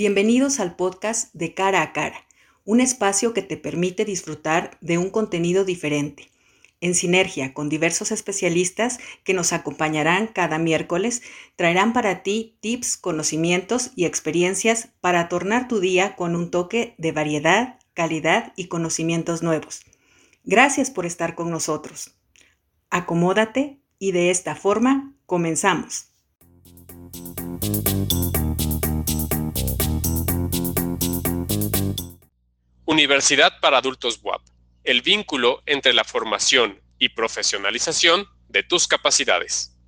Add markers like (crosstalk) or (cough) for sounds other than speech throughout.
Bienvenidos al podcast de Cara a Cara, un espacio que te permite disfrutar de un contenido diferente, en sinergia con diversos especialistas que nos acompañarán cada miércoles, traerán para ti tips, conocimientos y experiencias para tornar tu día con un toque de variedad, calidad y conocimientos nuevos. Gracias por estar con nosotros. Acomódate y de esta forma comenzamos. Universidad para Adultos WAP, el vínculo entre la formación y profesionalización de tus capacidades.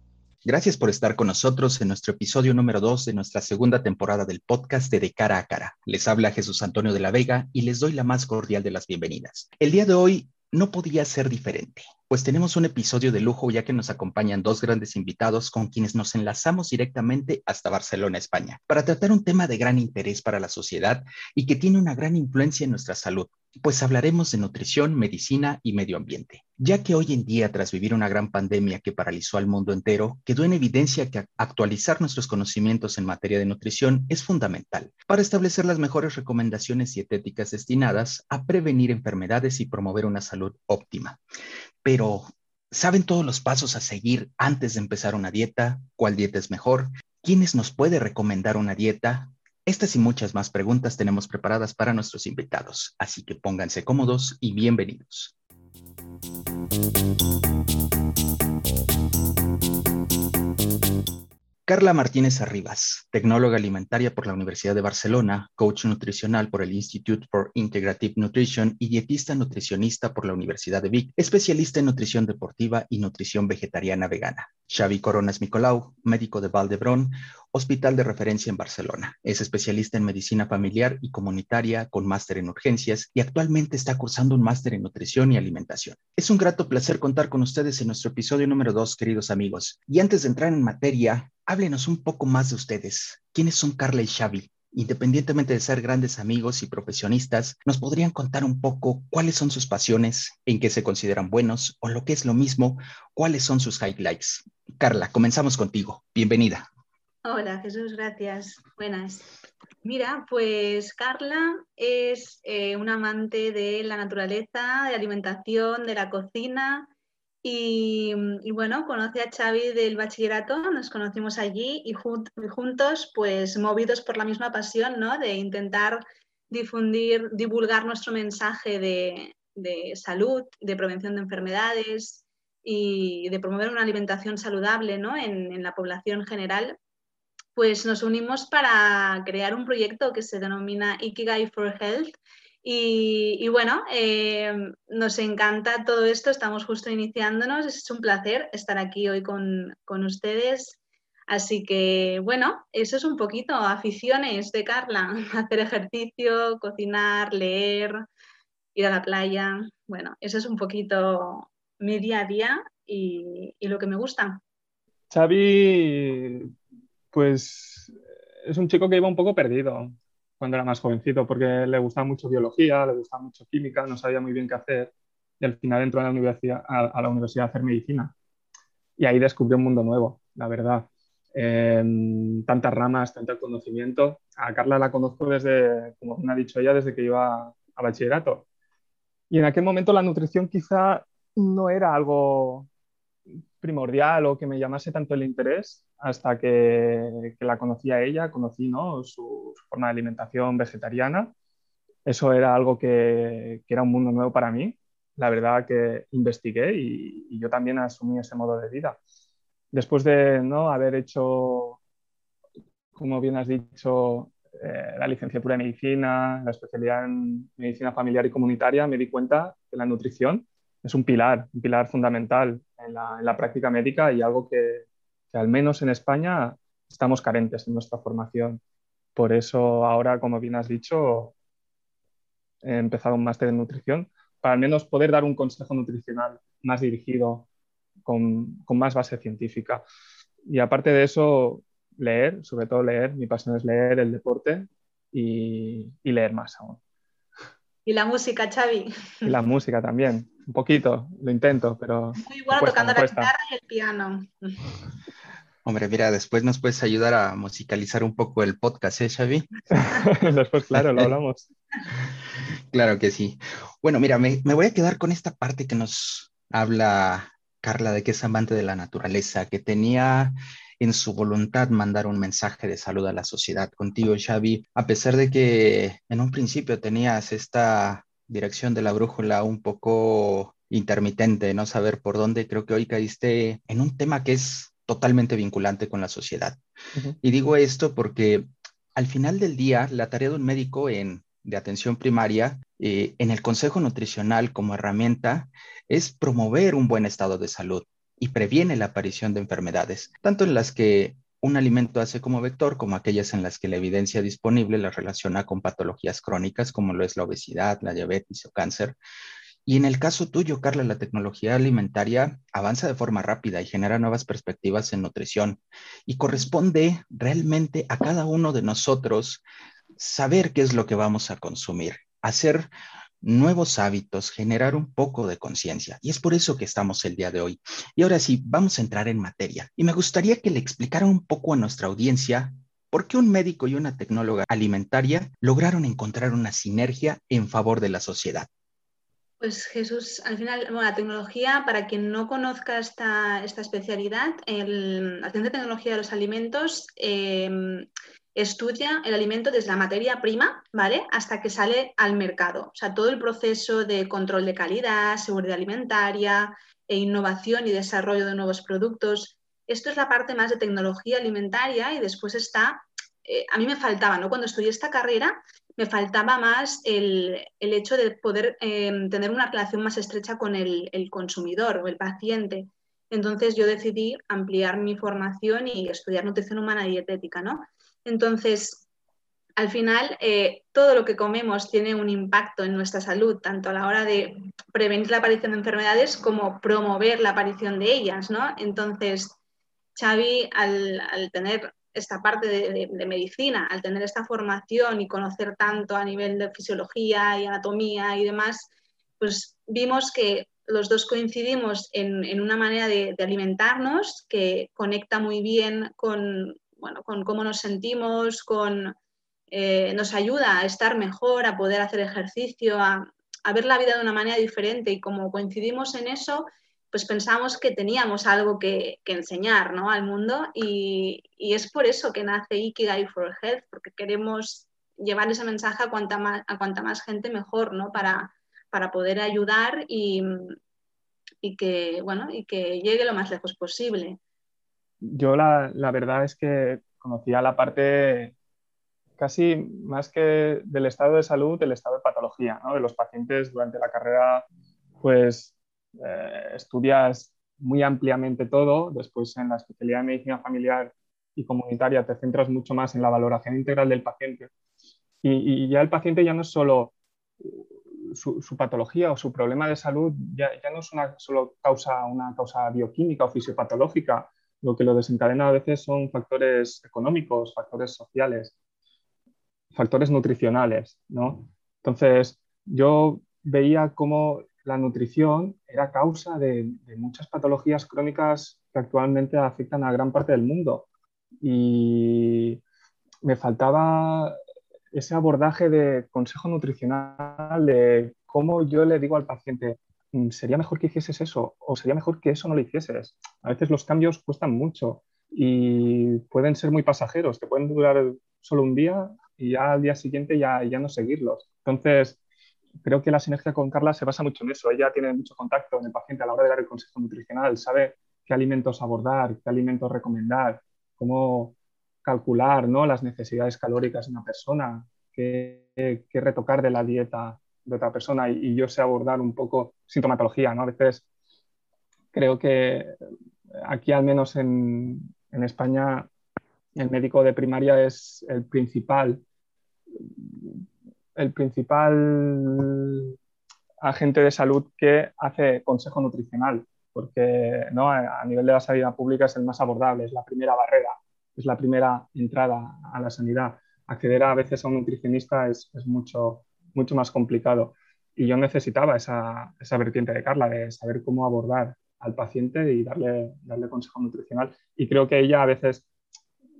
Gracias por estar con nosotros en nuestro episodio número 2 de nuestra segunda temporada del podcast de De Cara a Cara. Les habla Jesús Antonio de la Vega y les doy la más cordial de las bienvenidas. El día de hoy no podía ser diferente, pues tenemos un episodio de lujo ya que nos acompañan dos grandes invitados con quienes nos enlazamos directamente hasta Barcelona, España, para tratar un tema de gran interés para la sociedad y que tiene una gran influencia en nuestra salud, pues hablaremos de nutrición, medicina y medio ambiente, ya que hoy en día, tras vivir una gran pandemia que paralizó al mundo entero, quedó en evidencia que actualizar nuestros conocimientos en materia de nutrición es fundamental para establecer las mejores recomendaciones dietéticas destinadas a prevenir enfermedades y promover una salud óptima. Pero, ¿saben todos los pasos a seguir antes de empezar una dieta? ¿Cuál dieta es mejor? ¿Quiénes nos puede recomendar una dieta? Estas y muchas más preguntas tenemos preparadas para nuestros invitados, así que pónganse cómodos y bienvenidos. Carla Martínez Arribas, tecnóloga alimentaria por la Universidad de Barcelona, coach nutricional por el Institute for Integrative Nutrition y dietista nutricionista por la Universidad de Vic, especialista en nutrición deportiva y nutrición vegetariana vegana. Xavi Coronas Nicolau, médico de Valdebrón, hospital de referencia en Barcelona. Es especialista en medicina familiar y comunitaria con máster en urgencias y actualmente está cursando un máster en nutrición y alimentación. Es un grato placer contar con ustedes en nuestro episodio número dos, queridos amigos. Y antes de entrar en materia, háblenos un poco más de ustedes. ¿Quiénes son Carla y Xavi? Independientemente de ser grandes amigos y profesionistas, ¿nos podrían contar un poco cuáles son sus pasiones, en qué se consideran buenos o lo que es lo mismo, cuáles son sus highlights? Carla, comenzamos contigo. Bienvenida. Hola Jesús, gracias. Buenas. Mira, pues Carla es eh, un amante de la naturaleza, de alimentación, de la cocina y, bueno, conoce a Xavi del bachillerato, nos conocimos allí y, juntos, pues movidos por la misma pasión, ¿no? De intentar difundir, divulgar nuestro mensaje de, de salud, de prevención de enfermedades y de promover una alimentación saludable ¿no? en, en, la población general, pues nos unimos para crear un proyecto que se denomina Ikigai for Health. Y, bueno, eh, nos encanta todo esto, estamos justo iniciándonos, es un placer estar aquí hoy con, con ustedes. Así que bueno, eso es un poquito, aficiones de Carla, (laughs) hacer ejercicio, cocinar, leer, ir a la playa. Bueno, eso es un poquito mi día a día y, y lo que me gusta. Xavi, pues es un chico que iba un poco perdido cuando era más jovencito, porque le gustaba mucho biología, le gustaba mucho química, no sabía muy bien qué hacer y al final entró a la universidad a, a la universidad a hacer medicina. Y ahí descubrió un mundo nuevo, la verdad. Eh, tantas ramas, tanto conocimiento. A Carla la conozco desde, como me ha dicho ella, desde que iba a bachillerato. Y en aquel momento la nutrición quizá no era algo primordial o que me llamase tanto el interés hasta que, que la conocí a ella, conocí ¿no? su, forma de alimentación vegetariana. Eso era algo que, era un mundo nuevo para mí. La verdad que investigué y, y, yo también asumí ese modo de vida. Después de ¿no? haber hecho, como bien has dicho, eh, la licenciatura en medicina, la especialidad en medicina familiar y comunitaria, me di cuenta que la nutrición es un pilar, un pilar fundamental en la, en la práctica médica y algo que, que, al menos en España estamos carentes en nuestra formación. Por eso ahora, como bien has dicho, he empezado un máster en nutrición para al menos poder dar un consejo nutricional más dirigido, con, con más base científica. Y aparte de eso, leer, sobre todo leer, mi pasión es leer el deporte y, y leer más aún. Y la música, Xavi. Y la música también, un poquito, lo intento, pero... Muy bueno cuesta, tocando la guitarra y el piano. Hombre, mira, después nos puedes ayudar a musicalizar un poco el podcast, ¿eh, Xavi? (laughs) después, claro, lo hablamos. (laughs) claro que sí. Bueno, mira, me, me voy a quedar con esta parte que nos habla Carla de que es amante de la naturaleza, que tenía en su voluntad mandar un mensaje de salud a la sociedad. Contigo, Xavi, a pesar de que en un principio tenías esta dirección de la brújula un poco intermitente, no saber por dónde, creo que hoy caíste en un tema que es totalmente vinculante con la sociedad. Y digo esto porque al final del día, la tarea de un médico en, de atención primaria eh, en el Consejo Nutricional como herramienta es promover un buen estado de salud y previene la aparición de enfermedades, tanto en las que un alimento hace como vector, como aquellas en las que la evidencia disponible la relaciona con patologías crónicas, como lo es la obesidad, la diabetes o cáncer, y en el caso tuyo, Carla, la tecnología alimentaria avanza de forma rápida y genera nuevas perspectivas en nutrición y corresponde realmente a cada uno de nosotros saber qué es lo que vamos a consumir, hacer nuevos hábitos, generar un poco de conciencia. Y es por eso que estamos el día de hoy. Y ahora sí, vamos a entrar en materia. Y me gustaría que le explicara un poco a nuestra audiencia por qué un médico y una tecnóloga alimentaria lograron encontrar una sinergia en favor de la sociedad. Pues Jesús, al final, la tecnología, para quien no conozca esta, esta especialidad, el, la de tecnología de los alimentos em, estudia el alimento desde la materia prima, ¿vale? Hasta que sale al mercado. O sea, todo el proceso de control de calidad, seguridad alimentaria, e innovación y desarrollo de nuevos productos. Esto es la parte más de tecnología alimentaria y después está, eh, a mí me faltaba, ¿no? Cuando estudié esta carrera, me faltaba más el, hecho de poder em, tener una relación más estrecha con el, consumidor o el paciente. Entonces yo decidí ampliar mi formación y estudiar nutrición humana y dietética, ¿no? Entonces, al final, eh, todo lo que comemos tiene un impacto en nuestra salud, tanto a la hora de prevenir la aparición de enfermedades como promover la aparición de ellas, ¿no? Entonces, Xavi, al tener esta parte de, medicina, al tener esta formación y conocer tanto a nivel de fisiología y anatomía y demás, pues vimos que los dos coincidimos en, una manera de, alimentarnos que conecta muy bien con, bueno, con cómo nos sentimos, con, eh, nos ayuda a estar mejor, a poder hacer ejercicio, a, ver la vida de una manera diferente y como coincidimos en eso, pues pensamos que teníamos algo que, enseñar ¿no? al mundo y, es por eso que nace Ikigai for Health, porque queremos llevar ese mensaje a cuanta más, a cuanta más gente mejor ¿no? para, para poder ayudar y, y, que, bueno, y que llegue lo más lejos posible. Yo la, la verdad es que conocía la parte casi más que del estado de salud, del estado de patología, de los pacientes durante la carrera, pues eh, estudias muy ampliamente todo, después en la especialidad de medicina familiar y comunitaria te centras mucho más en la valoración integral del paciente. Y, ya el paciente ya no es solo su, patología o su problema de salud, ya, ya, no es una solo causa, una causa bioquímica o fisiopatológica, lo que lo desencadena a veces son factores económicos, factores sociales, factores nutricionales, ¿no? Entonces, yo veía cómo la nutrición era causa de, muchas patologías crónicas que actualmente afectan a gran parte del mundo. Y me faltaba ese abordaje de consejo nutricional, de cómo yo le digo al paciente, sería mejor que hicieses eso o sería mejor que eso no lo hicieses. A veces los cambios cuestan mucho y pueden ser muy pasajeros, que pueden durar solo un día y ya al día siguiente ya, ya no seguirlos. Entonces, creo que la sinergia con Carla se basa mucho en eso. Ella tiene mucho contacto con el paciente a la hora de dar el consejo nutricional, sabe qué alimentos abordar, qué alimentos recomendar, cómo calcular ¿no? las necesidades calóricas de una persona, qué, retocar de la dieta de otra persona y, yo sé abordar un poco sintomatología. ¿no? A veces creo que aquí, al menos en, España, el médico de primaria es el principal el principal agente de salud que hace consejo nutricional, porque ¿no? a nivel de la sanidad pública es el más abordable, es la primera barrera, es la primera entrada a la sanidad. Acceder a veces a un nutricionista es, mucho, mucho más complicado. Y yo necesitaba esa, esa, vertiente de Carla, de saber cómo abordar al paciente y darle, darle consejo nutricional. Y creo que ella a veces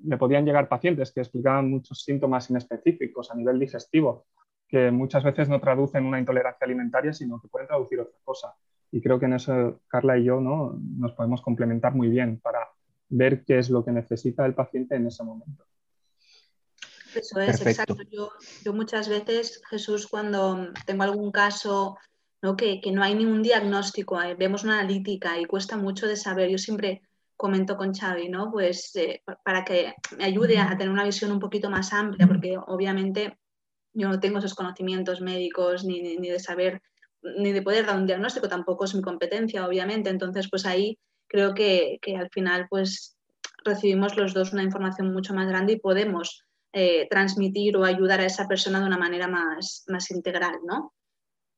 le podían llegar pacientes que explicaban muchos síntomas inespecíficos a nivel digestivo, que muchas veces no traducen una intolerancia alimentaria, sino que pueden traducir otra cosa. Y creo que en eso Carla y yo ¿no? nos podemos complementar muy bien para ver qué es lo que necesita el paciente en ese momento. Eso es, exacto. Yo, yo, muchas veces, Jesús, cuando tengo algún caso ¿no? Que, que, no hay ningún diagnóstico, eh, vemos una analítica y cuesta mucho de saber, yo siempre comento con Xavi, ¿no? Pues eh, para que me ayude a tener una visión un poquito más amplia, porque obviamente yo no tengo esos conocimientos médicos ni, ni, de saber, ni de poder dar un diagnóstico, tampoco es mi competencia, obviamente. Entonces, pues ahí creo que, que al final, pues recibimos los dos una información mucho más grande y podemos eh, transmitir o ayudar a esa persona de una manera más, más integral, ¿no?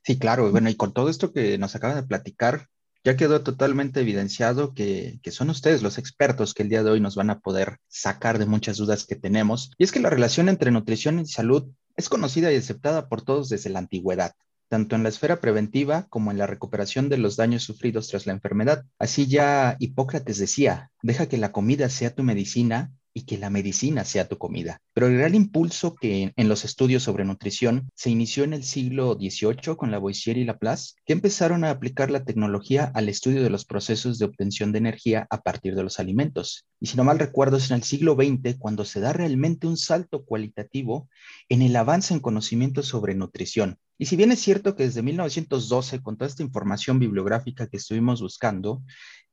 Sí, claro. Bueno, y con todo esto que nos acaba de platicar, ya quedó totalmente evidenciado que, que, son ustedes los expertos que el día de hoy nos van a poder sacar de muchas dudas que tenemos. Y es que la relación entre nutrición y salud es conocida y aceptada por todos desde la antigüedad tanto en la esfera preventiva como en la recuperación de los daños sufridos tras la enfermedad. Así ya Hipócrates decía, deja que la comida sea tu medicina y que la medicina sea tu comida. Pero el gran impulso que en los estudios sobre nutrición se inició en el siglo XVIII con Lavoisier y Laplace, que empezaron a aplicar la tecnología al estudio de los procesos de obtención de energía a partir de los alimentos. Y si no mal recuerdo, es en el siglo XX cuando se da realmente un salto cualitativo en el avance en conocimiento sobre nutrición. Y si bien es cierto que desde 1912, con toda esta información bibliográfica que estuvimos buscando,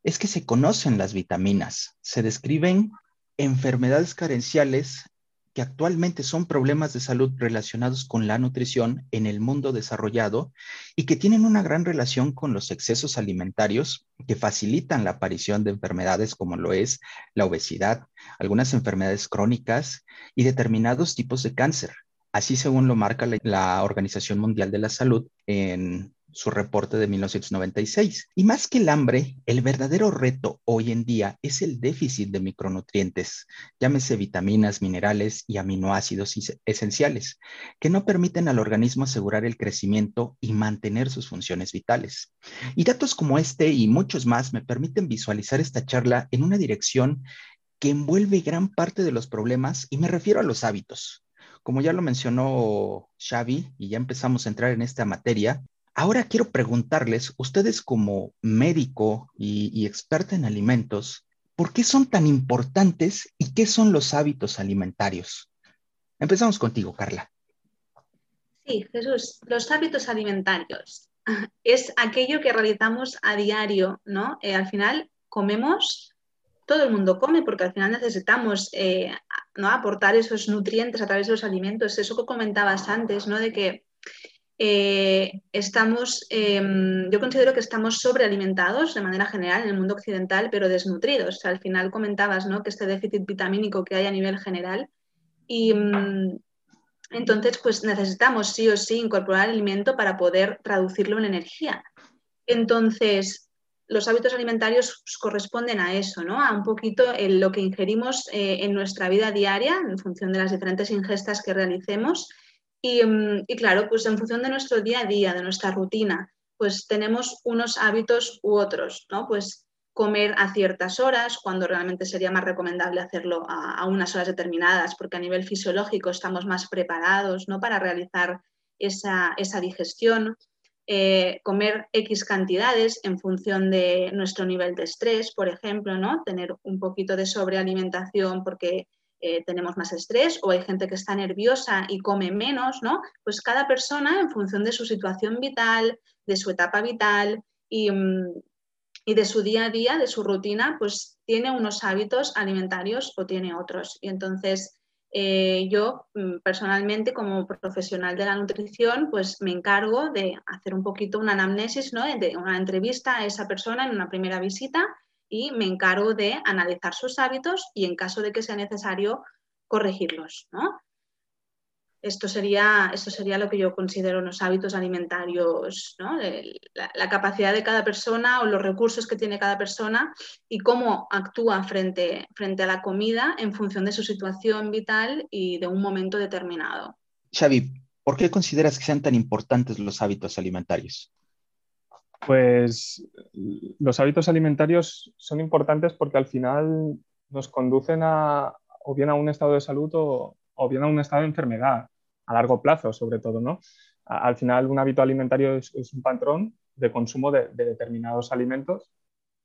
es que se conocen las vitaminas, se describen enfermedades carenciales que actualmente son problemas de salud relacionados con la nutrición en el mundo desarrollado y que tienen una gran relación con los excesos alimentarios que facilitan la aparición de enfermedades como lo es la obesidad, algunas enfermedades crónicas y determinados tipos de cáncer. Así según lo marca la, Organización Mundial de la Salud en su reporte de 1996. Y más que el hambre, el verdadero reto hoy en día es el déficit de micronutrientes, llámese vitaminas, minerales y aminoácidos esenciales, que no permiten al organismo asegurar el crecimiento y mantener sus funciones vitales. Y datos como este y muchos más me permiten visualizar esta charla en una dirección que envuelve gran parte de los problemas y me refiero a los hábitos. Como ya lo mencionó Xavi y ya empezamos a entrar en esta materia, Ahora quiero preguntarles, ustedes como médico y, experta en alimentos, ¿por qué son tan importantes y qué son los hábitos alimentarios? Empezamos contigo, Carla. Sí, Jesús, los hábitos alimentarios (laughs) es aquello que realizamos a diario, ¿no? Eh, al final comemos, todo el mundo come porque al final necesitamos eh, ¿no? aportar esos nutrientes a través de los alimentos. Eso que comentabas antes, ¿no? De que eh, estamos, em, yo considero que estamos sobrealimentados de manera general en el mundo occidental, pero desnutridos. al final comentabas ¿no? que este déficit vitamínico que hay a nivel general y mm, entonces pues necesitamos sí o sí incorporar alimento para poder traducirlo en energía. Entonces, los hábitos alimentarios corresponden a eso, ¿no? A un poquito lo que ingerimos eh, en nuestra vida diaria en función de las diferentes ingestas que realicemos Mm, y, claro, pues en función de nuestro día a día, de nuestra rutina, pues tenemos unos hábitos u otros, ¿no? Pues comer a ciertas horas, cuando realmente sería más recomendable hacerlo a, unas horas determinadas, porque a nivel fisiológico estamos más preparados ¿no? para realizar esa, digestión. Eh, comer X cantidades en función de nuestro nivel de estrés, por ejemplo, ¿no? tener un poquito de sobrealimentación porque eh, tenemos más estrés o hay gente que está nerviosa y come menos, ¿no? Pues cada persona, en función de su situación vital, de su etapa vital y, mm, y de su día a día, de su rutina, pues tiene unos hábitos alimentarios o tiene otros. Y entonces eh, yo mm, personalmente como profesional de la nutrición, pues me encargo de hacer un poquito una anamnesis, ¿no? De una entrevista a esa persona en una primera visita y me encargo de analizar sus hábitos y en caso de que sea necesario corregirlos. Esto, sería, esto sería lo que yo considero los hábitos alimentarios, la, capacidad de cada persona o los recursos que tiene cada persona y cómo actúa frente, frente a la comida en función de su situación vital y de un momento determinado. Xavi, ¿por qué consideras que sean tan importantes los hábitos alimentarios? Pues los hábitos alimentarios son importantes porque al final nos conducen a, o bien a un estado de salud o, bien a un estado de enfermedad, a largo plazo sobre todo, ¿no? Al final un hábito alimentario es, un patrón de consumo de, determinados alimentos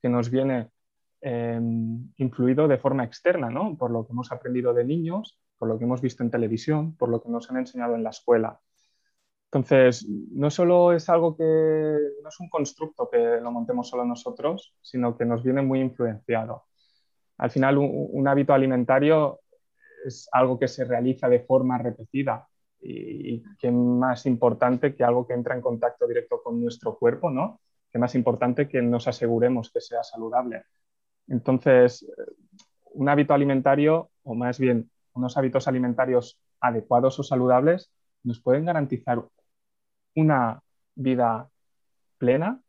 que nos viene em, influido de forma externa, ¿no? Por lo que hemos aprendido de niños, por lo que hemos visto en televisión, por lo que nos han enseñado en la escuela. Entonces, no solo es algo que, no es un constructo que lo montemos solo nosotros, sino que nos viene muy influenciado. Al final, un, hábito alimentario es algo que se realiza de forma repetida y, que más importante que algo que entra en contacto directo con nuestro cuerpo, ¿no? Que más importante que nos aseguremos que sea saludable. Entonces, un hábito alimentario, o más bien unos hábitos alimentarios adecuados o saludables, nos pueden garantizar una vida plena,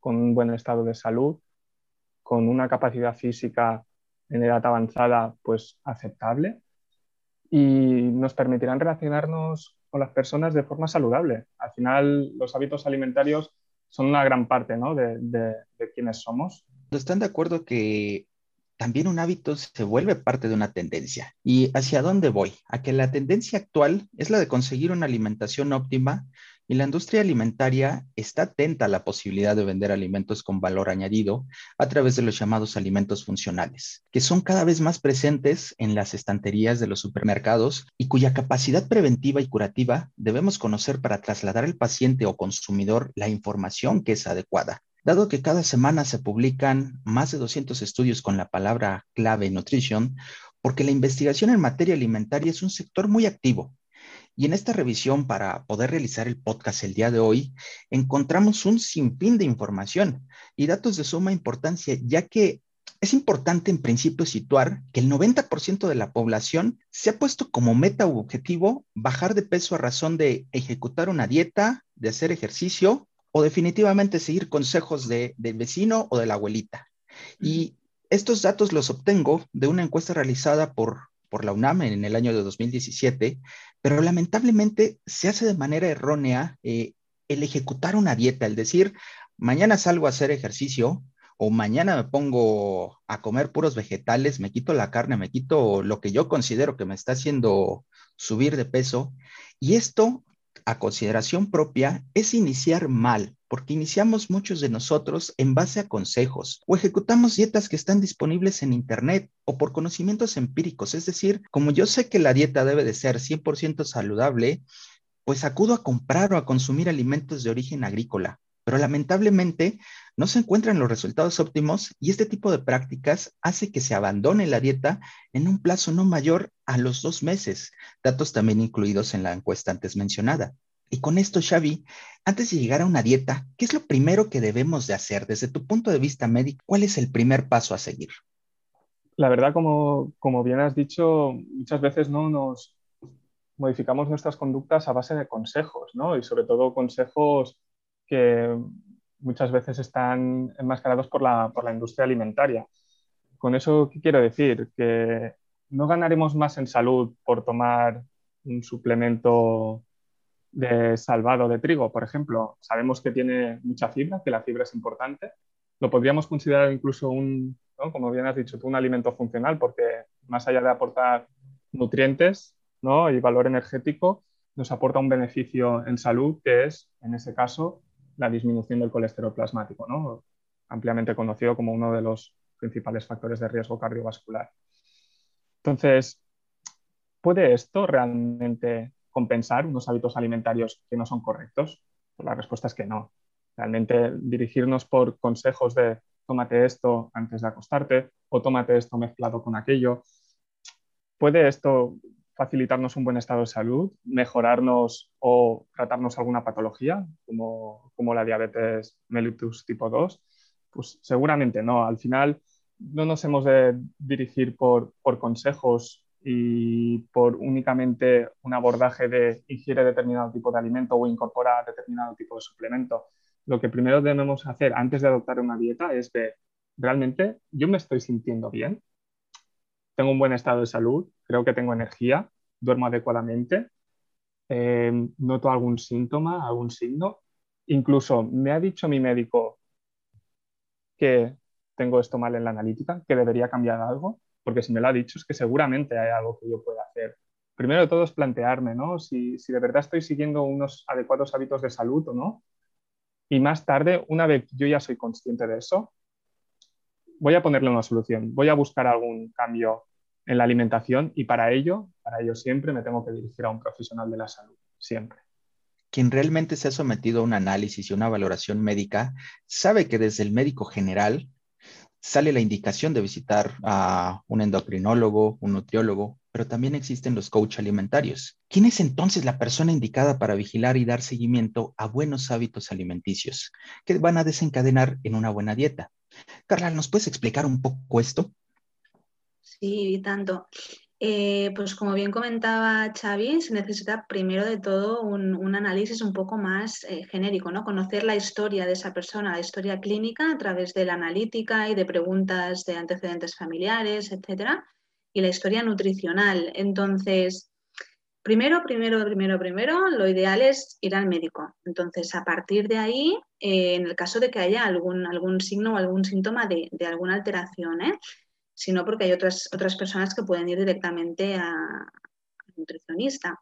con un buen estado de salud, con una capacidad física en edad avanzada pues aceptable y nos permitirán relacionarnos con las personas de forma saludable. Al final, los hábitos alimentarios son una gran parte de, de quienes somos. ¿Están de acuerdo que también un hábito se vuelve parte de una tendencia. ¿Y hacia dónde voy? A que la tendencia actual es la de conseguir una alimentación óptima y la industria alimentaria está atenta a la posibilidad de vender alimentos con valor añadido a través de los llamados alimentos funcionales, que son cada vez más presentes en las estanterías de los supermercados y cuya capacidad preventiva y curativa debemos conocer para trasladar al paciente o consumidor la información que es adecuada. Dado que cada semana se publican más de 200 estudios con la palabra clave nutrition, porque la investigación en materia alimentaria es un sector muy activo. Y en esta revisión, para poder realizar el podcast el día de hoy, encontramos un sinfín de información y datos de suma importancia, ya que es importante en principio situar que el 90% de la población se ha puesto como meta u objetivo bajar de peso a razón de ejecutar una dieta, de hacer ejercicio o definitivamente seguir consejos de, del vecino o de la abuelita. Y estos datos los obtengo de una encuesta realizada por, por la UNAM en el año de 2017, pero lamentablemente se hace de manera errónea eh, el ejecutar una dieta, el decir, mañana salgo a hacer ejercicio o mañana me pongo a comer puros vegetales, me quito la carne, me quito lo que yo considero que me está haciendo subir de peso. Y esto a consideración propia es iniciar mal, porque iniciamos muchos de nosotros en base a consejos o ejecutamos dietas que están disponibles en Internet o por conocimientos empíricos. Es decir, como yo sé que la dieta debe de ser 100% saludable, pues acudo a comprar o a consumir alimentos de origen agrícola. Pero lamentablemente no se encuentran los resultados óptimos y este tipo de prácticas hace que se abandone la dieta en un plazo no mayor a los dos meses, datos también incluidos en la encuesta antes mencionada. Y con esto, Xavi, antes de llegar a una dieta, ¿qué es lo primero que debemos de hacer desde tu punto de vista médico? ¿Cuál es el primer paso a seguir? La verdad, como, como bien has dicho, muchas veces no nos modificamos nuestras conductas a base de consejos, ¿no? Y sobre todo consejos que muchas veces están enmascarados por la, por la industria alimentaria. Con eso, ¿qué quiero decir? Que no ganaremos más en salud por tomar un suplemento de salvado de trigo, por ejemplo. Sabemos que tiene mucha fibra, que la fibra es importante. Lo podríamos considerar incluso un, como bien has dicho tú, un alimento funcional, porque más allá de aportar nutrientes ¿no? y valor energético, nos aporta un beneficio en salud, que es, en ese caso, la disminución del colesterol plasmático, ¿no? ampliamente conocido como uno de los principales factores de riesgo cardiovascular. Entonces, ¿puede esto realmente compensar unos hábitos alimentarios que no son correctos? Pues la respuesta es que no. Realmente dirigirnos por consejos de tómate esto antes de acostarte o tómate esto mezclado con aquello, ¿puede esto facilitarnos un buen estado de salud, mejorarnos o tratarnos alguna patología como, como la diabetes mellitus tipo 2? Pues seguramente no. Al final no nos hemos de dirigir por, por consejos y por únicamente un abordaje de ingiere determinado tipo de alimento o incorpora determinado tipo de suplemento. Lo que primero debemos hacer antes de adoptar una dieta es ver, ¿realmente yo me estoy sintiendo bien? Tengo un buen estado de salud, creo que tengo energía, duermo adecuadamente, eh, noto algún síntoma, algún signo. incluso me ha dicho mi médico que tengo esto mal en la analítica, que debería cambiar algo, porque si me lo ha dicho es que seguramente hay algo que yo pueda hacer. Primero de todo es plantearme, ¿no? Si, si de verdad estoy siguiendo unos adecuados hábitos de salud o no. Y más tarde, una vez yo ya soy consciente de eso, voy a ponerle una solución, voy a buscar algún cambio en la alimentación y para ello, para ello siempre me tengo que dirigir a un profesional de la salud, siempre. Quien realmente se ha sometido a un análisis y una valoración médica sabe que desde el médico general sale la indicación de visitar a un endocrinólogo, un nutriólogo, pero también existen los coach alimentarios. ¿Quién es entonces la persona indicada para vigilar y dar seguimiento a buenos hábitos alimenticios que van a desencadenar en una buena dieta? Carla, ¿nos puedes explicar un poco esto? Sí, tanto. Eh, pues como bien comentaba Xavi, se necesita primero de todo un, análisis un poco más eh, genérico, ¿no? Conocer la historia de esa persona, la historia clínica a través de la analítica y de preguntas de antecedentes familiares, etcétera, y la historia nutricional. Entonces, primero, primero, primero, primero, lo ideal es ir al médico. Entonces, a partir de ahí, eh, en el caso de que haya algún, algún signo o algún síntoma de, de alguna alteración, ¿eh? sino porque hay otras, otras personas que pueden ir directamente a, nutricionista.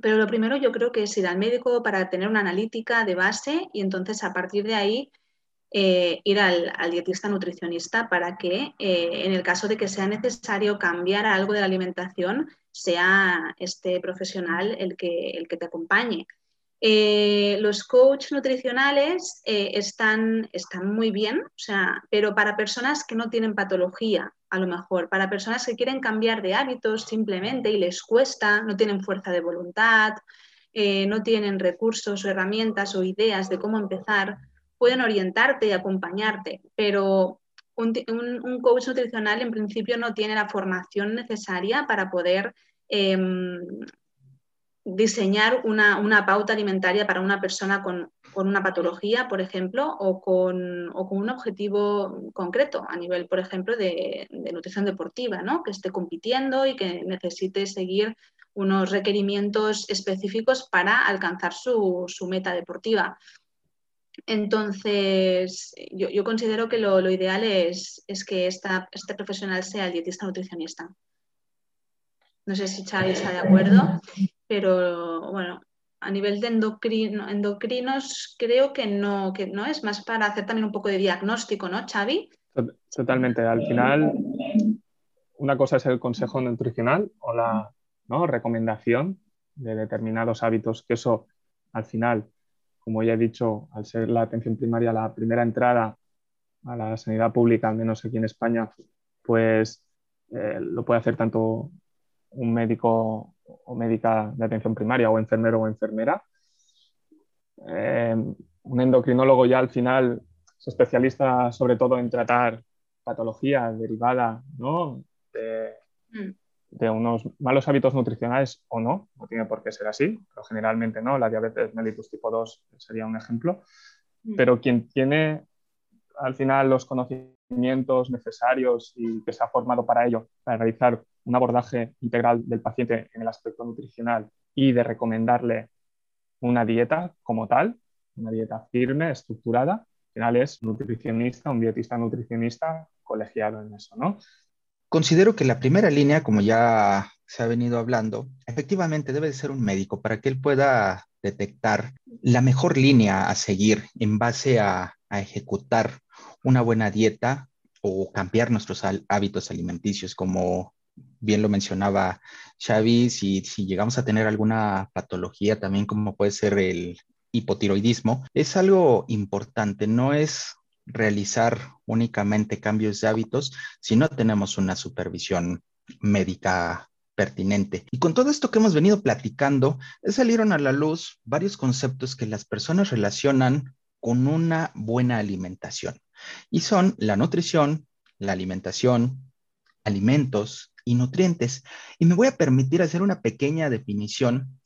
Pero lo primero yo creo que es ir al médico para tener una analítica de base y entonces a partir de ahí eh, ir al, dietista nutricionista para que eh, en el caso de que sea necesario cambiar algo de la alimentación, sea este profesional el que, el que te acompañe. Eh, los coaches nutricionales eh, están, están muy bien, o sea, pero para personas que no tienen patología, a lo mejor, para personas que quieren cambiar de hábitos simplemente y les cuesta, no tienen fuerza de voluntad, eh, no tienen recursos o herramientas o ideas de cómo empezar, pueden orientarte y acompañarte, pero un, un coach nutricional en principio no tiene la formación necesaria para poder em, diseñar una, pauta alimentaria para una persona con, una patología, por ejemplo, o con, un objetivo concreto a nivel, por ejemplo, de, nutrición deportiva, ¿no? que esté compitiendo y que necesite seguir unos requerimientos específicos para alcanzar su, meta deportiva. Entonces, yo, considero que lo, ideal es, que esta, este profesional sea el dietista nutricionista. No sé si Xavi está de acuerdo pero bueno, a nivel de endocrinos creo que no, que no es más para hacer también un poco de diagnóstico, ¿no, Xavi? Totalmente. Al final, una cosa es el consejo nutricional o la recomendación de determinados hábitos, que eso al final, como ya he dicho, al ser la atención primaria la primera entrada a la sanidad pública, al menos aquí en España, pues eh, lo puede hacer tanto un médico o médica de atención primaria o enfermero o enfermera. Eh, un endocrinólogo ya al final es especialista sobre todo en tratar patología derivada ¿no? de, mm. De, unos malos hábitos nutricionales o no, no tiene por qué ser así, pero generalmente no, la diabetes mellitus tipo 2 sería un ejemplo, mm. pero quien tiene al final los conocimientos necesarios y que se ha formado para ello, para realizar un abordaje integral del paciente en el aspecto nutricional y de recomendarle una dieta como tal, una dieta firme, estructurada, al final es nutricionista, un dietista nutricionista colegiado en eso, ¿no? Considero que la primera línea, como ya se ha venido hablando, efectivamente debe de ser un médico para que él pueda detectar la mejor línea a seguir en base a, a ejecutar una buena dieta o cambiar nuestros hábitos alimenticios, como bien lo mencionaba Xavi, si, si llegamos a tener alguna patología también como puede ser el hipotiroidismo, es algo importante, no es realizar únicamente cambios de hábitos si no tenemos una supervisión médica pertinente. Y con todo esto que hemos venido platicando, salieron a la luz varios conceptos que las personas relacionan con una buena alimentación. Y son la nutrición, la alimentación, alimentos, y nutrientes. Y me voy a permitir hacer una pequeña definición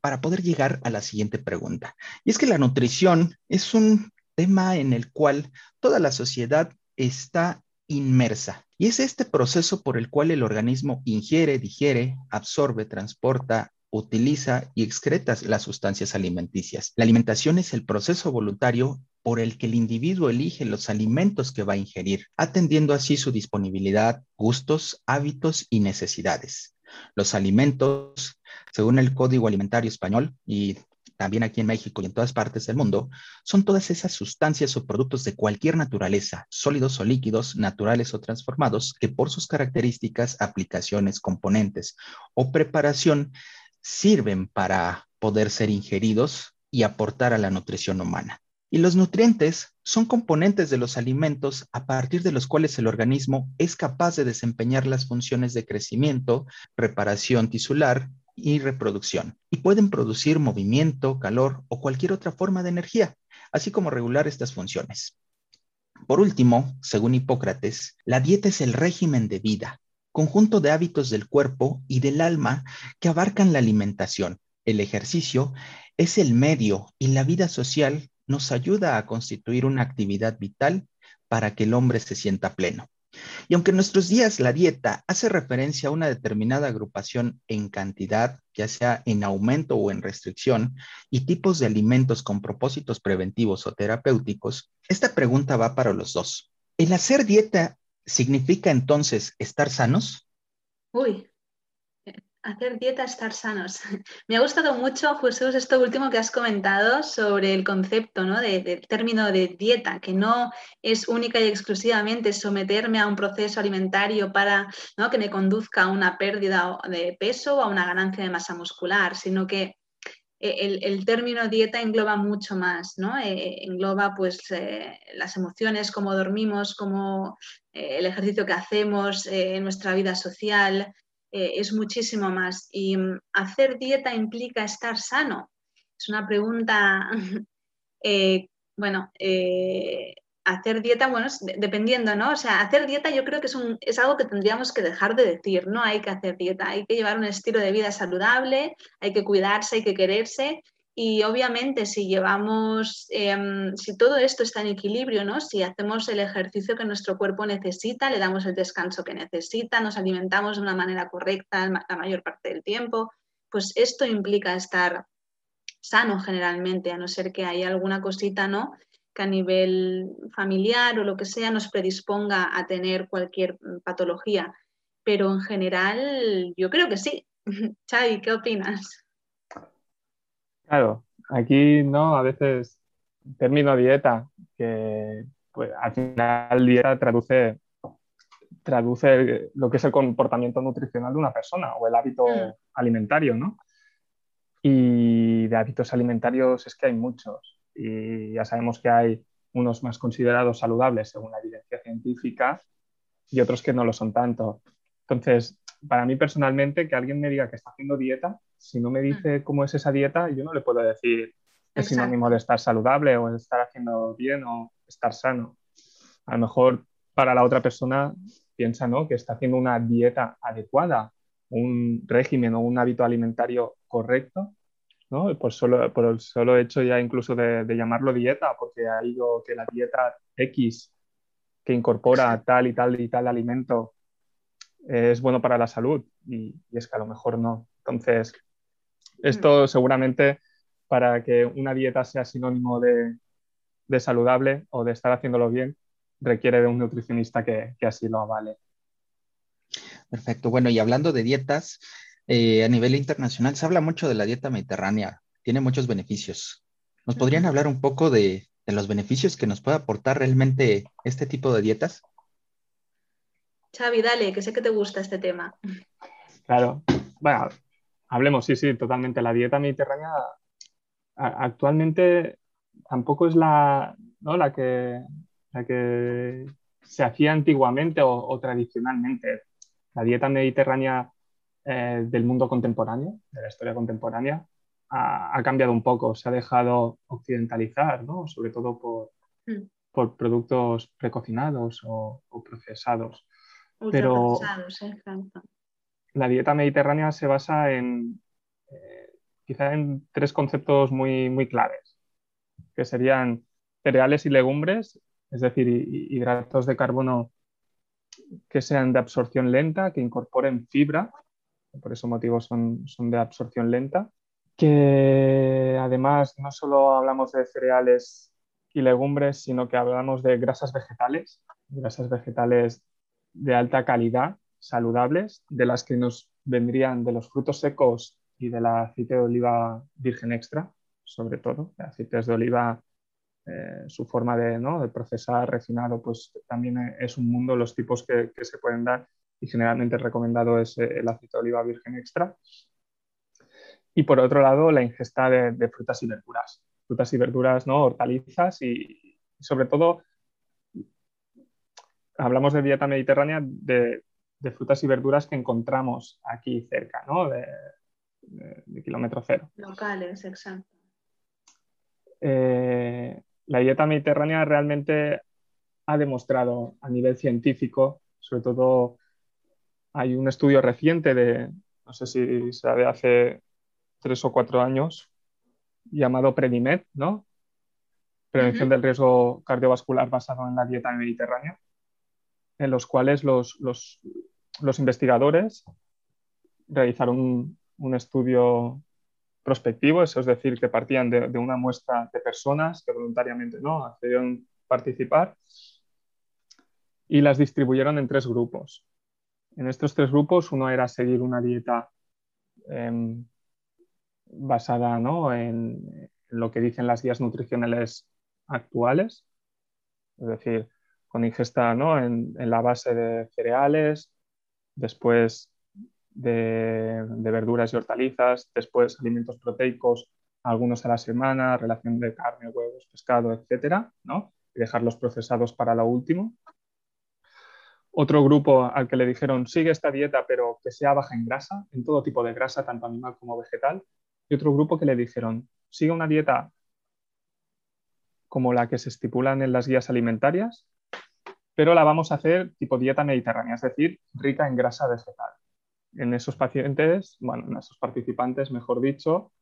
para poder llegar a la siguiente pregunta. Y es que la nutrición es un tema en el cual toda la sociedad está inmersa. Y es este proceso por el cual el organismo ingiere, digiere, absorbe, transporta utiliza y excreta las sustancias alimenticias. La alimentación es el proceso voluntario por el que el individuo elige los alimentos que va a ingerir, atendiendo así su disponibilidad, gustos, hábitos y necesidades. Los alimentos, según el Código Alimentario Español y también aquí en México y en todas partes del mundo, son todas esas sustancias o productos de cualquier naturaleza, sólidos o líquidos, naturales o transformados, que por sus características, aplicaciones, componentes o preparación sirven para poder ser ingeridos y aportar a la nutrición humana. Y los nutrientes son componentes de los alimentos a partir de los cuales el organismo es capaz de desempeñar las funciones de crecimiento, reparación tisular, y reproducción, y pueden producir movimiento, calor o cualquier otra forma de energía, así como regular estas funciones. Por último, según Hipócrates, la dieta es el régimen de vida, conjunto de hábitos del cuerpo y del alma que abarcan la alimentación. El ejercicio es el medio y la vida social nos ayuda a constituir una actividad vital para que el hombre se sienta pleno. Y aunque en nuestros días la dieta hace referencia a una determinada agrupación en cantidad, ya sea en aumento o en restricción, y tipos de alimentos con propósitos preventivos o terapéuticos, esta pregunta va para los dos. ¿El hacer dieta significa entonces estar sanos? Uy, Hacer dieta, estar sanos. (laughs) Me ha gustado mucho, Jesús, esto último que has comentado sobre el concepto ¿no? del término de dieta, que no es única y exclusivamente someterme a un proceso alimentario para ¿no? que me conduzca a una pérdida de peso o a una ganancia de masa muscular, sino que eh, el, término dieta engloba mucho más, ¿no? Eh, engloba pues eh, las emociones, cómo dormimos, cómo el ejercicio que hacemos, nuestra vida social, eh, es muchísimo más. Y mm, hacer dieta implica estar sano. Es una pregunta, (laughs) eh, bueno, eh, hacer dieta, bueno, dependiendo, ¿no? O sea, hacer dieta yo creo que es, un, es algo que tendríamos que dejar de decir, no hay que hacer dieta, hay que llevar un estilo de vida saludable, hay que cuidarse, hay que quererse y obviamente si llevamos, em, si todo esto está en equilibrio, ¿no? si hacemos el ejercicio que nuestro cuerpo necesita, le damos el descanso que necesita, nos alimentamos de una manera correcta la mayor parte del tiempo, pues esto implica estar sano generalmente, a no ser que haya alguna cosita ¿no? que a nivel familiar o lo que sea nos predisponga a tener cualquier patología. Pero en general, yo creo que sí. (laughs) Xavi, ¿qué opinas? Claro, aquí no, a veces término dieta, que pues, al final dieta traduce, traduce lo que es el comportamiento nutricional de una persona o el hábito mm. alimentario, ¿no? Y de hábitos alimentarios es que hay muchos y ya sabemos que hay unos más considerados saludables según la evidencia científica y otros que no lo son tanto. Entonces, para mí personalmente, que alguien me diga que está haciendo dieta, si no me mm. dice cómo es esa dieta, yo no le puedo decir es sinónimo de estar saludable o de estar haciendo bien o estar sano. A lo mejor para la otra persona piensa ¿no? que está haciendo una dieta adecuada, un régimen o un hábito alimentario correcto, ¿no? por, solo, por el solo hecho ya incluso de, llamarlo dieta, porque ha ido que la dieta X que incorpora tal y tal y tal alimento es bueno para la salud y, es que a lo mejor no. Entonces, esto mm. seguramente para que una dieta sea sinónimo de, saludable o de estar haciéndolo bien, requiere de un nutricionista que, así lo avale. Perfecto. Bueno, y hablando de dietas, eh, a nivel internacional se habla mucho de la dieta mediterránea. Tiene muchos beneficios. ¿Nos podrían hablar un poco de, de los beneficios que nos puede aportar realmente este tipo de dietas? Xavi, dale, que sé que te gusta este tema. Claro, bueno, hablemos, sí, sí, totalmente. La dieta mediterránea actualmente tampoco es la, la, que, la que se hacía antiguamente o, tradicionalmente. La dieta mediterránea eh, del mundo contemporáneo, de la historia contemporánea, ha, cambiado un poco, se ha dejado occidentalizar, ¿no? sobre todo por, mm. por productos precocinados o procesados. Pero la dieta mediterránea se basa en eh, quizá en tres conceptos muy, muy claves, que serían cereales y legumbres, es decir, hidratos de carbono que sean de absorción lenta, que incorporen fibra, por ese motivo son, son de absorción lenta, que además no solo hablamos de cereales y legumbres, sino que hablamos de grasas vegetales, grasas vegetales de alta calidad, saludables, de las que nos vendrían de los frutos secos y del aceite de oliva virgen extra, sobre todo, aceites de oliva, eh, su forma de, de, procesar refinado, pues también es un mundo los tipos que, que se pueden dar y generalmente recomendado es eh, el aceite de oliva virgen extra. Y por otro lado, la ingesta de, frutas y verduras. Frutas y verduras, ¿no? hortalizas y, sobre todo, hablamos de dieta mediterránea de, frutas y verduras que encontramos aquí cerca, ¿no? de, kilómetro cero. Locales, exacto. Eh, la dieta mediterránea realmente ha demostrado a nivel científico, sobre todo hay un estudio reciente de, no sé si sabe, hace tres o cuatro años, llamado Predimed, ¿no? Prevención del riesgo cardiovascular basado en la dieta mediterránea, en los cuales los, investigadores realizaron un, estudio prospectivo, eso es decir, que partían de, una muestra de personas que voluntariamente no accedieron participar y las distribuyeron en tres grupos. En estos tres grupos, uno era seguir una dieta em, basada en, lo que dicen las guías nutricionales actuales, es decir, con ingesta en, la base de cereales, después de, verduras y hortalizas, después alimentos proteicos, algunos a la semana, relación de carne, huevos, pescado, etcétera, y dejarlos procesados para lo último. Otro grupo al que le dijeron sigue esta dieta pero que sea baja en grasa, en todo tipo de grasa, tanto animal como vegetal. Y otro grupo que le dijeron sigue una dieta como la que se estipulan en las guías alimentarias, pero la vamos a hacer tipo dieta mediterránea, es decir, rica en grasa vegetal. En esos pacientes, bueno, en esos participantes, mejor dicho,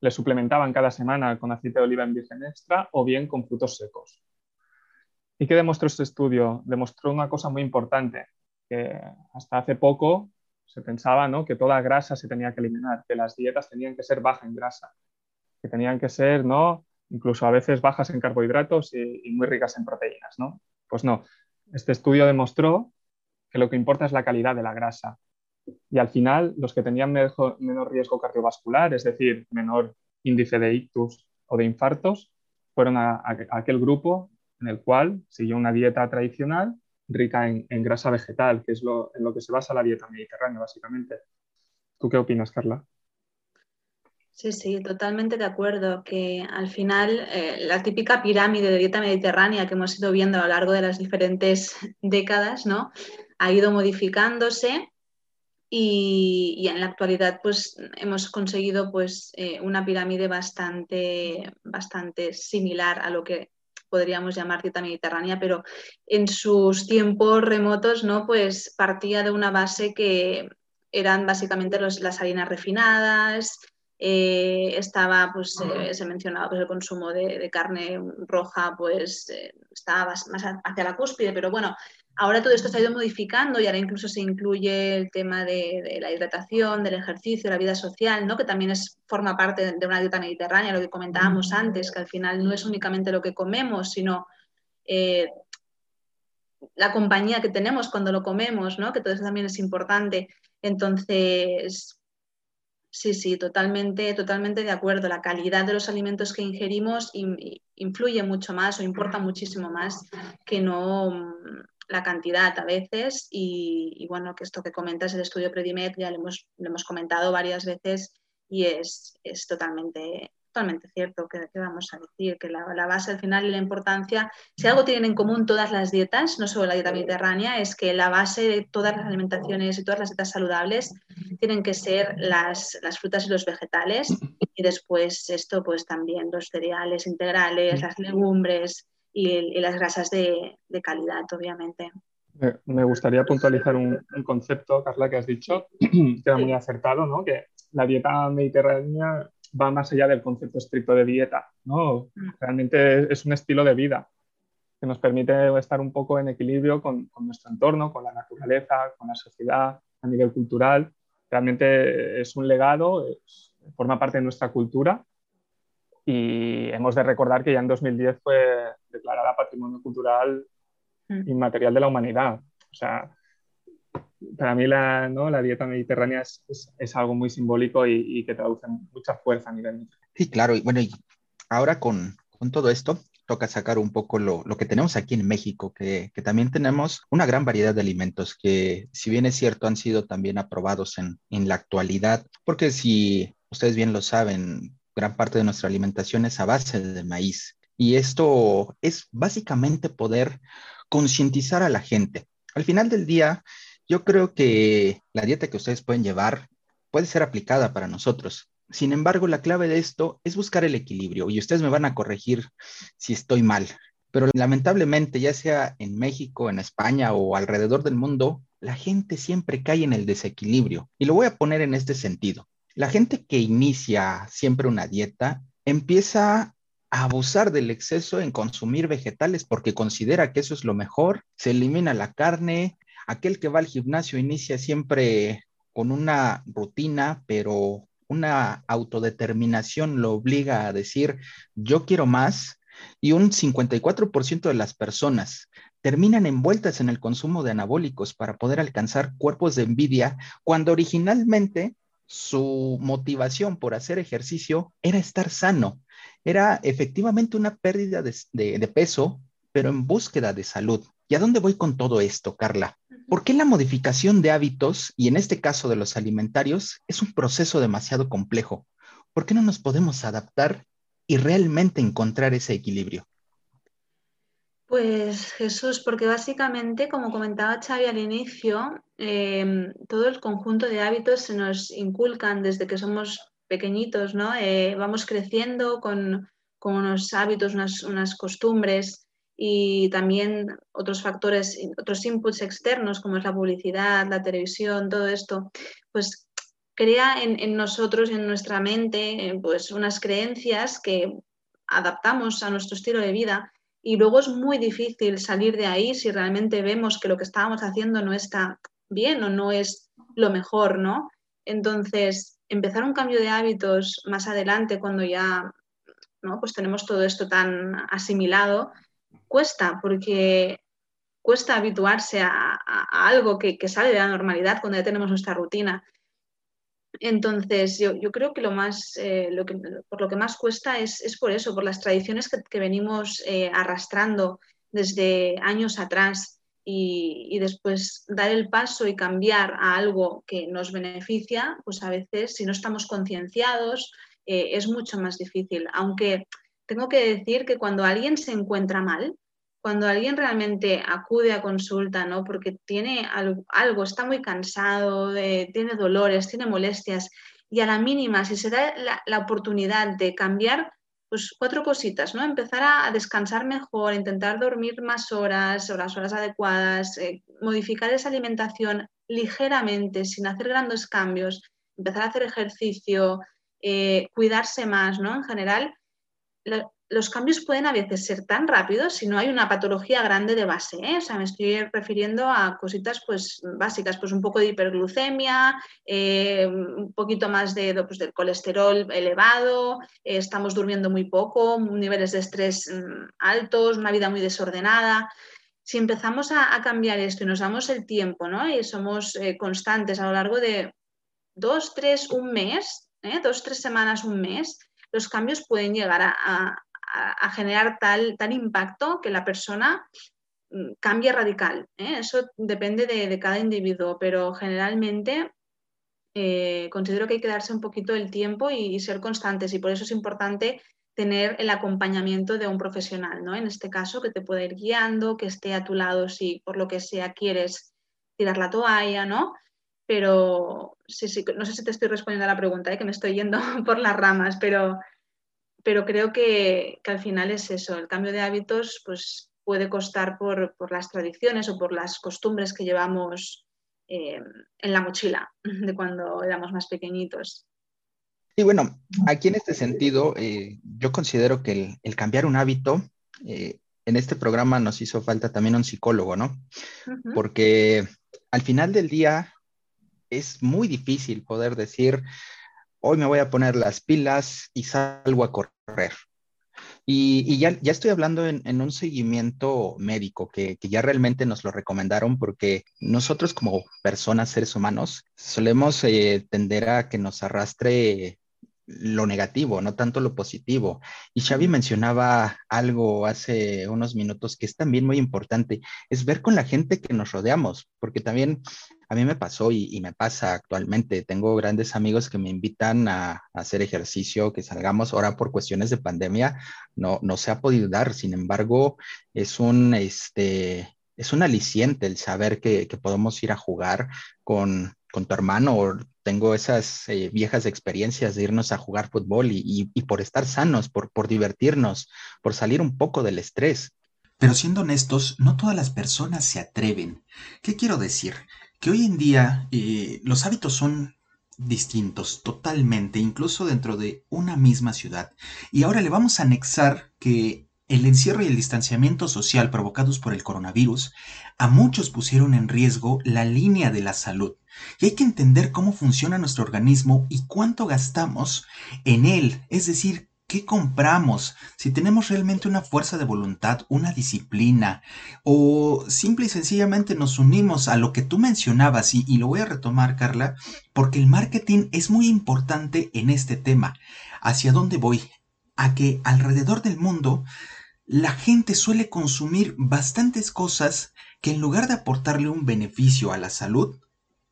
le suplementaban cada semana con aceite de oliva en virgen extra o bien con frutos secos. ¿Y qué demostró este estudio? Demostró una cosa muy importante, que hasta hace poco se pensaba ¿no? que toda grasa se tenía que eliminar, que las dietas tenían que ser bajas en grasa, que tenían que ser ¿no? incluso a veces bajas en carbohidratos y, muy ricas en proteínas. ¿no? Pues no, este estudio demostró que lo que importa es la calidad de la grasa. Y al final, los que tenían menor riesgo cardiovascular, es decir, menor índice de ictus o de infartos, fueron a aquel grupo en el cual siguió una dieta tradicional rica en, grasa vegetal, que es lo, en lo que se basa la dieta mediterránea, básicamente. ¿Tú qué opinas, Carla? Sí, sí, totalmente de acuerdo. Que al final eh, la típica pirámide de dieta mediterránea que hemos ido viendo a lo largo de las diferentes décadas, ¿no? Ha ido modificándose y, en la actualidad, pues hemos conseguido, pues, eh, una pirámide bastante, bastante similar a lo que podríamos llamar dieta mediterránea, pero en sus tiempos remotos, ¿no? Pues partía de una base que eran básicamente las harinas refinadas, eh, estaba, pues eh, se mencionaba pues, el consumo de, carne roja, pues eh, estaba más hacia la cúspide, pero bueno, Ahora todo esto se ha ido modificando y ahora incluso se incluye el tema de, la hidratación, del ejercicio, la vida social, ¿no? que también es, forma parte de una dieta mediterránea, lo que comentábamos antes, que al final no es únicamente lo que comemos, sino eh, la compañía que tenemos cuando lo comemos, ¿no? que todo eso también es importante. Entonces, sí, sí, totalmente, totalmente de acuerdo. La calidad de los alimentos que ingerimos influye mucho más o importa muchísimo más que no la cantidad a veces y, bueno, que esto que comentas, el estudio Predimed, ya lo hemos, lo hemos comentado varias veces y es, es totalmente, totalmente cierto que, vamos a decir, que la, la, base al final y la importancia, si algo tienen en común todas las dietas, no solo la dieta mediterránea, es que la base de todas las alimentaciones y todas las dietas saludables tienen que ser las, las frutas y los vegetales y después esto pues también los cereales integrales, las legumbres, y, las grasas de, calidad, obviamente. Me gustaría puntualizar un, concepto, Carla, que has dicho, (clears throat) que era muy acertado, ¿no? que la dieta mediterránea va más allá del concepto estricto de dieta. ¿no? Mm. Realmente es un estilo de vida que nos permite estar un poco en equilibrio con, con, nuestro entorno, con la naturaleza, con la sociedad, a nivel cultural. realmente es un legado, forma parte de nuestra cultura y hemos de recordar que ya en 2010 fue declarada Patrimonio Cultural mm. Inmaterial de la Humanidad. O sea, para mí la, ¿no? la dieta mediterránea es, es, algo muy simbólico y, que traduce mucha fuerza a nivel. Sí, claro. Y bueno, y ahora con, con todo esto, toca sacar un poco lo, lo que tenemos aquí en México, que, que, también tenemos una gran variedad de alimentos que, si bien es cierto, han sido también aprobados en, en la actualidad, porque si ustedes bien lo saben, gran parte de nuestra alimentación es a base de maíz. Y esto es básicamente poder concientizar a la gente. Al final del día, yo creo que la dieta que ustedes pueden llevar puede ser aplicada para nosotros. Sin embargo, la clave de esto es buscar el equilibrio y ustedes me van a corregir si estoy mal. Pero lamentablemente, ya sea en México, en España o alrededor del mundo, la gente siempre cae en el desequilibrio. Y lo voy a poner en este sentido. La gente que inicia siempre una dieta empieza a abusar del exceso en consumir vegetales porque considera que eso es lo mejor, se elimina la carne, aquel que va al gimnasio inicia siempre con una rutina, pero una autodeterminación lo obliga a decir, yo quiero más, y un 54% de las personas terminan envueltas en el consumo de anabólicos para poder alcanzar cuerpos de envidia, cuando originalmente su motivación por hacer ejercicio era estar sano, era efectivamente una pérdida de, peso, pero en búsqueda de salud. ¿Y a dónde voy con todo esto, Carla? ¿Por qué la modificación de hábitos, y en este caso de los alimentarios, es un proceso demasiado complejo? ¿Por qué no nos podemos adaptar y realmente encontrar ese equilibrio? Pues Jesús, porque básicamente, como comentaba Xavi al inicio, em, todo el conjunto de hábitos se nos inculcan desde que somos pequeñitos, ¿no? Eh, vamos creciendo con, unos hábitos, unas, unas, costumbres y también otros factores, otros inputs externos como es la publicidad, la televisión, todo esto, pues crea en, en nosotros, en nuestra mente, eh, pues unas creencias que adaptamos a nuestro estilo de vida y luego es muy difícil salir de ahí si realmente vemos que lo que estábamos haciendo no está bien o no es lo mejor, ¿no? Entonces, empezar un cambio de hábitos más adelante, cuando ya ¿no? pues tenemos todo esto tan asimilado, cuesta, porque cuesta habituarse a, algo que, que, sale de la normalidad cuando ya tenemos nuestra rutina. Entonces, yo, creo que lo más, eh, que, por lo que más cuesta es, por eso, por las tradiciones que, venimos eh, arrastrando desde años atrás y, después dar el paso y cambiar a algo que nos beneficia, pues a veces si no estamos concienciados eh, es mucho más difícil. Aunque tengo que decir que cuando alguien se encuentra mal, cuando alguien realmente acude a consulta, ¿no? Porque tiene algo, está muy cansado, tiene dolores, tiene molestias, y a la mínima, si se da la, oportunidad de cambiar, pues cuatro cositas, ¿no? Empezar a, descansar mejor, intentar dormir más horas o las horas adecuadas, eh, modificar esa alimentación ligeramente, sin hacer grandes cambios, empezar a hacer ejercicio, eh, cuidarse más, ¿no? En general, los cambios pueden a veces ser tan rápidos si no hay una patología grande de base. ¿eh? O sea, me estoy refiriendo a cositas pues, básicas, pues un poco de hiperglucemia, eh, un poquito más de, pues, del colesterol elevado, eh, estamos durmiendo muy poco, niveles de estrés mm, altos, una vida muy desordenada. Si empezamos a, cambiar esto y nos damos el tiempo ¿no? y somos constantes a lo largo de dos, tres, un mes, dos, tres semanas, un mes, los cambios pueden llegar a, generar tal, tal impacto que la persona mm, cambie radical. ¿eh? Eso depende de, cada individuo, pero generalmente eh, considero que hay que darse un poquito el tiempo y, ser constantes y por eso es importante tener el acompañamiento de un profesional, ¿no? En este caso, que te pueda ir guiando, que esté a tu lado si por lo que sea quieres tirar la toalla, ¿no? Pero sí, sí, no sé si te estoy respondiendo a la pregunta, ¿eh? que me estoy yendo (laughs) por las ramas, pero pero creo que, al final es eso, el cambio de hábitos pues, puede costar por, las tradiciones o por las costumbres que llevamos eh, en la mochila (laughs) de cuando éramos más pequeñitos. Y bueno, aquí en este sentido, eh, yo considero que el, cambiar un hábito, eh, en este programa nos hizo falta también un psicólogo, ¿no? Porque al final del día, es muy difícil poder decir, hoy me voy a poner las pilas y salgo a correr. Y, ya, ya, estoy hablando en, un seguimiento médico que, ya realmente nos lo recomendaron porque nosotros como personas, seres humanos, solemos eh, tender a que nos arrastre lo negativo, no tanto lo positivo. Y Xavi mencionaba algo hace unos minutos que es también muy importante, es ver con la gente que nos rodeamos, porque también a mí me pasó y, me pasa actualmente. Tengo grandes amigos que me invitan a, hacer ejercicio, que salgamos. Ahora por cuestiones de pandemia no, no se ha podido dar. Sin embargo, es un, este, es un aliciente el saber que, que podemos ir a jugar con, con tu hermano. Tengo esas eh, viejas experiencias de irnos a jugar fútbol y, y, por estar sanos, por, por divertirnos, por salir un poco del estrés. Pero siendo honestos, no todas las personas se atreven. ¿Qué quiero decir? que hoy en día eh, los hábitos son distintos totalmente, incluso dentro de una misma ciudad. Y ahora le vamos a anexar que el encierro y el distanciamiento social provocados por el coronavirus a muchos pusieron en riesgo la línea de la salud. Y hay que entender cómo funciona nuestro organismo y cuánto gastamos en él, es decir, ¿Qué compramos? Si tenemos realmente una fuerza de voluntad, una disciplina, o simple y sencillamente nos unimos a lo que tú mencionabas, y, lo voy a retomar, Carla, porque el marketing es muy importante en este tema. ¿Hacia dónde voy? A que alrededor del mundo la gente suele consumir bastantes cosas que en lugar de aportarle un beneficio a la salud,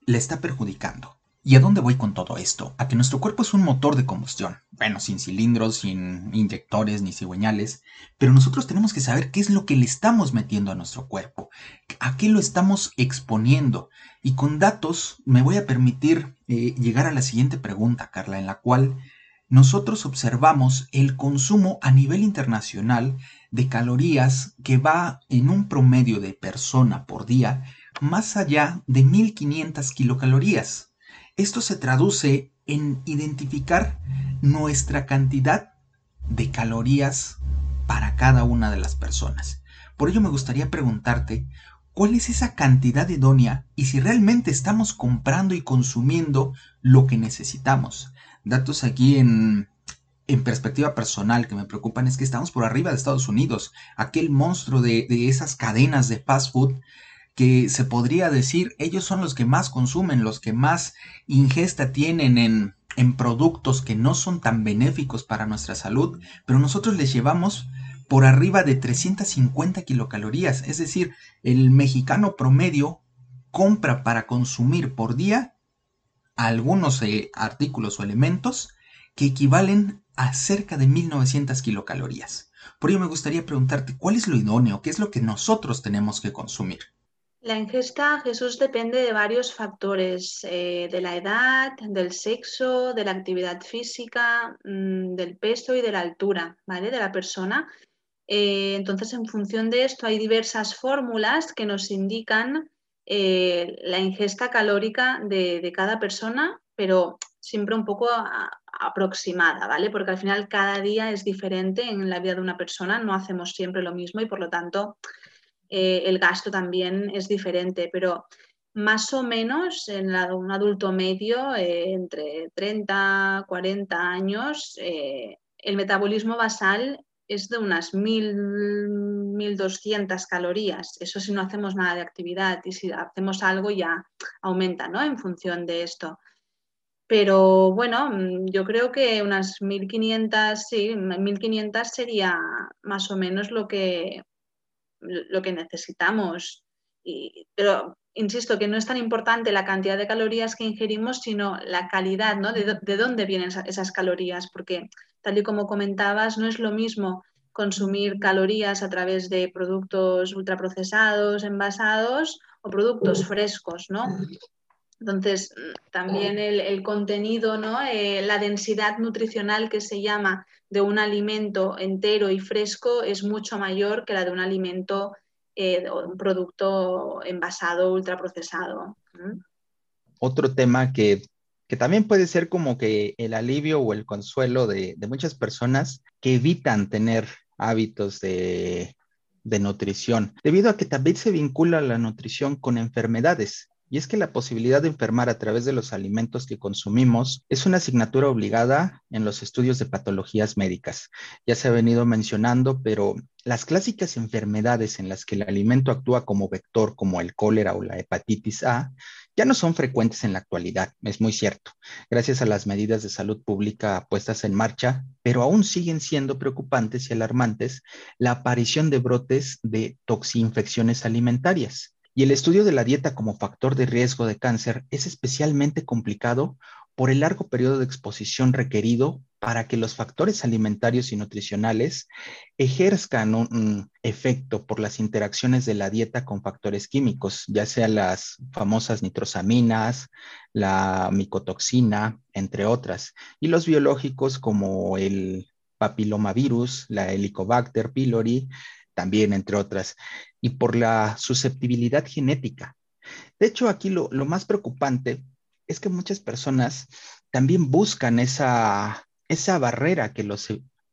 le está perjudicando. ¿Y a dónde voy con todo esto? A que nuestro cuerpo es un motor de combustión. Bueno, sin cilindros, sin inyectores ni cigüeñales, pero nosotros tenemos que saber qué es lo que le estamos metiendo a nuestro cuerpo, a qué lo estamos exponiendo. Y con datos me voy a permitir eh, llegar a la siguiente pregunta, Carla, en la cual nosotros observamos el consumo a nivel internacional de calorías que va en un promedio de persona por día más allá de 1500 kilocalorías. Esto se traduce en identificar nuestra cantidad de calorías para cada una de las personas. Por ello me gustaría preguntarte cuál es esa cantidad idónea y si realmente estamos comprando y consumiendo lo que necesitamos. Datos aquí en, en perspectiva personal que me preocupan es que estamos por arriba de Estados Unidos, aquel monstruo de, de esas cadenas de fast food que se podría decir ellos son los que más consumen, los que más ingesta tienen en, en productos que no son tan benéficos para nuestra salud, pero nosotros les llevamos por arriba de 350 kilocalorías, es decir, el mexicano promedio compra para consumir por día algunos eh, artículos o elementos que equivalen a cerca de 1900 kilocalorías. Por ello me gustaría preguntarte cuál es lo idóneo, qué es lo que nosotros tenemos que consumir. La ingesta, Jesús, depende de varios factores, eh, de la edad, del sexo, de la actividad física, mm, del peso y de la altura, ¿vale? De la persona. Eh, entonces, en función de esto, hay diversas fórmulas que nos indican eh, la ingesta calórica de, cada persona, pero siempre un poco aproximada, ¿vale? Porque al final cada día es diferente en la vida de una persona, no hacemos siempre lo mismo y por lo tanto eh, el gasto también es diferente, pero más o menos en un adulto medio, eh, entre 30 40 años, eh, el metabolismo basal es de unas 1.200 calorías. Eso si no hacemos nada de actividad y si hacemos algo ya aumenta ¿no? en función de esto. Pero bueno, mm, yo creo que unas 1.500, sí, 1.500 sería más o menos lo que, lo que necesitamos. Y, pero insisto que no es tan importante la cantidad de calorías que ingerimos, sino la calidad, ¿no? De, de dónde vienen esas calorías, porque tal y como comentabas, no es lo mismo consumir calorías a través de productos ultraprocesados, envasados o productos frescos, ¿no? Entonces, también el, contenido, ¿no? Eh, la densidad nutricional que se llama de un alimento entero y fresco es mucho mayor que la de un alimento, eh, un producto envasado, ultraprocesado. Otro tema que, también puede ser como que el alivio o el consuelo de, muchas personas que evitan tener hábitos de, de nutrición, debido a que también se vincula la nutrición con enfermedades y es que la posibilidad de enfermar a través de los alimentos que consumimos es una asignatura obligada en los estudios de patologías médicas. Ya se ha venido mencionando, pero las clásicas enfermedades en las que el alimento actúa como vector, como el cólera o la hepatitis A, ya no son frecuentes en la actualidad, es muy cierto, gracias a las medidas de salud pública puestas en marcha, pero aún siguen siendo preocupantes y alarmantes la aparición de brotes de toxinfecciones alimentarias. Y el estudio de la dieta como factor de riesgo de cáncer es especialmente complicado por el largo periodo de exposición requerido para que los factores alimentarios y nutricionales ejerzcan un, efecto por las interacciones de la dieta con factores químicos, ya sea las famosas nitrosaminas, la micotoxina, entre otras, y los biológicos como el papilomavirus, la Helicobacter pylori, también entre otras, y por la susceptibilidad genética. De hecho, aquí lo, lo más preocupante es que muchas personas también buscan esa, esa barrera que los,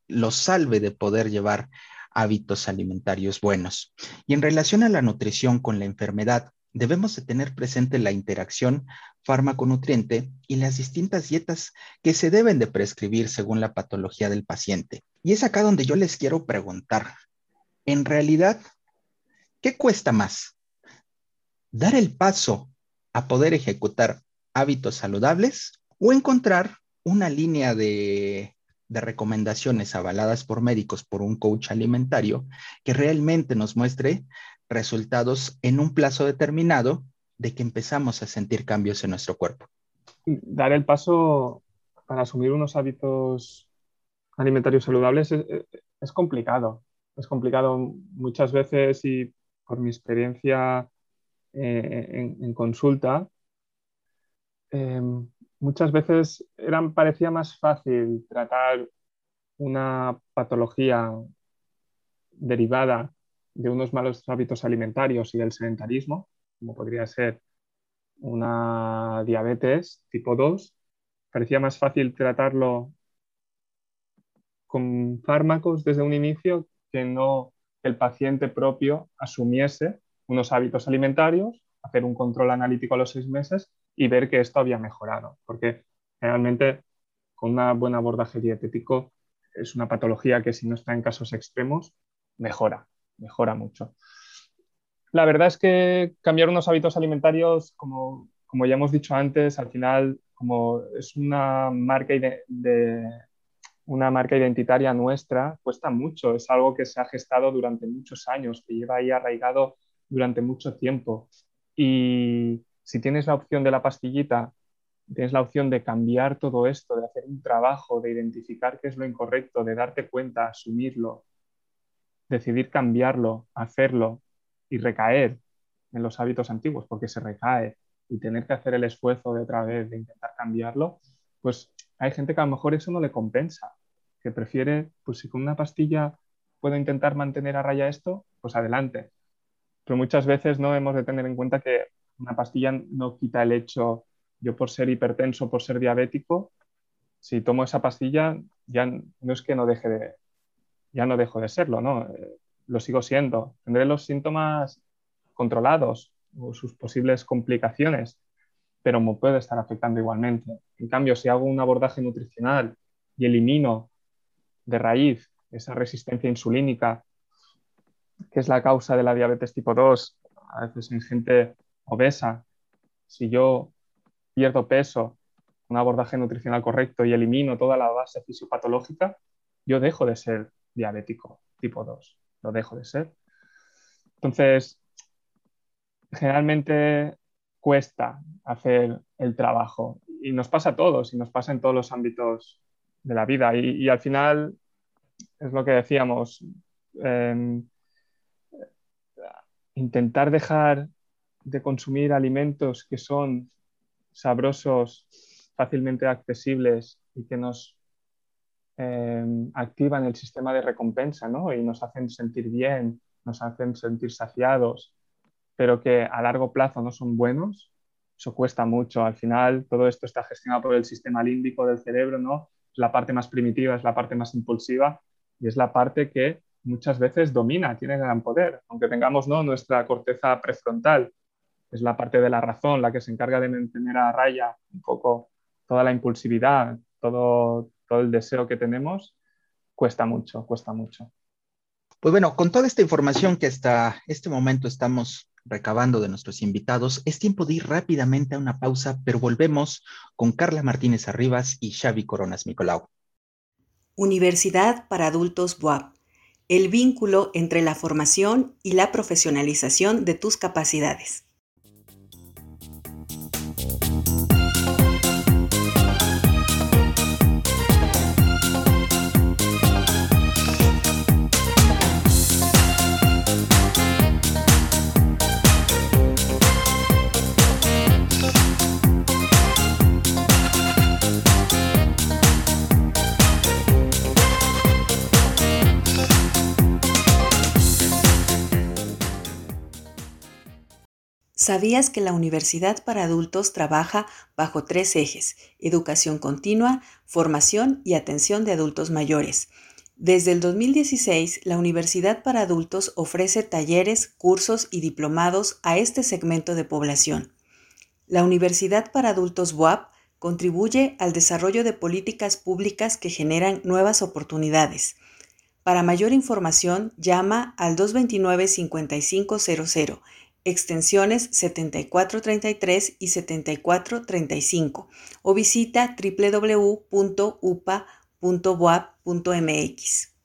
los salve de poder llevar hábitos alimentarios buenos. Y en relación a la nutrición con la enfermedad, debemos de tener presente la interacción fármaco-nutriente y las distintas dietas que se deben de prescribir según la patología del paciente. Y es acá donde yo les quiero preguntar, en realidad, ¿qué cuesta más? ¿Dar el paso a poder ejecutar hábitos saludables o encontrar una línea de, recomendaciones avaladas por médicos por un coach alimentario que realmente nos muestre resultados en un plazo determinado de que empezamos a sentir cambios en nuestro cuerpo. Dar el paso para asumir unos hábitos alimentarios saludables es, complicado. Es complicado muchas veces y por mi experiencia eh, en, consulta, Em, muchas veces parecía más fácil tratar una patología derivada de unos malos hábitos alimentarios y del sedentarismo, como podría ser una diabetes tipo 2, parecía más fácil tratarlo con fármacos desde un inicio que no el paciente propio asumiese unos hábitos alimentarios, hacer un control analítico a los seis meses y ver que esto había mejorado, porque realmente con un buen abordaje dietético es una patología que si no está en casos extremos, mejora, mejora mucho. La verdad es que cambiar unos hábitos alimentarios, como, como ya hemos dicho antes, al final como es una marca, de, una marca identitaria nuestra, cuesta mucho. Es algo que se ha gestado durante muchos años, que lleva ahí arraigado durante mucho tiempo. Y, si tienes la opción de la pastillita, tienes la opción de cambiar todo esto, de hacer un trabajo, de identificar qué es lo incorrecto, de darte cuenta, asumirlo, decidir cambiarlo, hacerlo y recaer en los hábitos antiguos, porque se recae y tener que hacer el esfuerzo de otra vez de intentar cambiarlo, pues hay gente que a lo mejor eso no le compensa, prefiere, pues si con una pastilla puedo intentar mantener a raya esto, pues adelante. Pero muchas veces no hemos de tener en cuenta que una pastilla no quita el hecho, yo por ser hipertenso, por ser diabético, si tomo esa pastilla ya no es que no deje de, ya no dejo de serlo, ¿no? Eh, lo sigo siendo. Tendré los síntomas controlados o sus posibles complicaciones, pero me puede estar afectando igualmente. En cambio, si hago un abordaje nutricional y elimino de raíz esa resistencia insulínica, que es la causa de la diabetes tipo 2, a veces en gente obesa, si yo pierdo peso, un abordaje nutricional correcto y elimino toda la base fisiopatológica, yo dejo de ser diabético tipo 2, lo dejo de ser. Entonces, generalmente cuesta hacer el trabajo. Y nos pasa a todos y nos pasa en todos los ámbitos de la vida y, al final es lo que decíamos, em, intentar dejar de consumir alimentos que son sabrosos, fácilmente accesibles y que nos em, activan el sistema de recompensa ¿no? y nos hacen sentir bien, nos hacen sentir saciados, pero que a largo plazo no son buenos, eso cuesta mucho. Al final todo esto está gestionado por el sistema límbico del cerebro, ¿no? La parte más primitiva, es la parte más impulsiva y es la parte que muchas veces domina, tiene gran poder, aunque tengamos ¿no? nuestra corteza prefrontal es la parte de la razón la que se encarga de mantener a raya un poco toda la impulsividad, todo, todo el deseo que tenemos, cuesta mucho, cuesta mucho. Pues bueno, con toda esta información que hasta este momento estamos recabando de nuestros invitados, es tiempo de ir rápidamente a una pausa, pero volvemos con Carla Martínez Arribas y Xavi Coronas Nicolau. Universidad para Adultos BUAP. El vínculo entre la formación y la profesionalización de tus capacidades. ¿Sabías que la Universidad para Adultos trabaja bajo tres ejes? Educación continua, formación y atención de adultos mayores. Desde el 2016, la Universidad para Adultos ofrece talleres, cursos y diplomados a este segmento de población. La Universidad para Adultos WAP contribuye al desarrollo de políticas públicas que generan nuevas oportunidades. Para mayor información, llama al 229-5500 extensiones 7433 y 7435 o visita www.upa.boap.mx.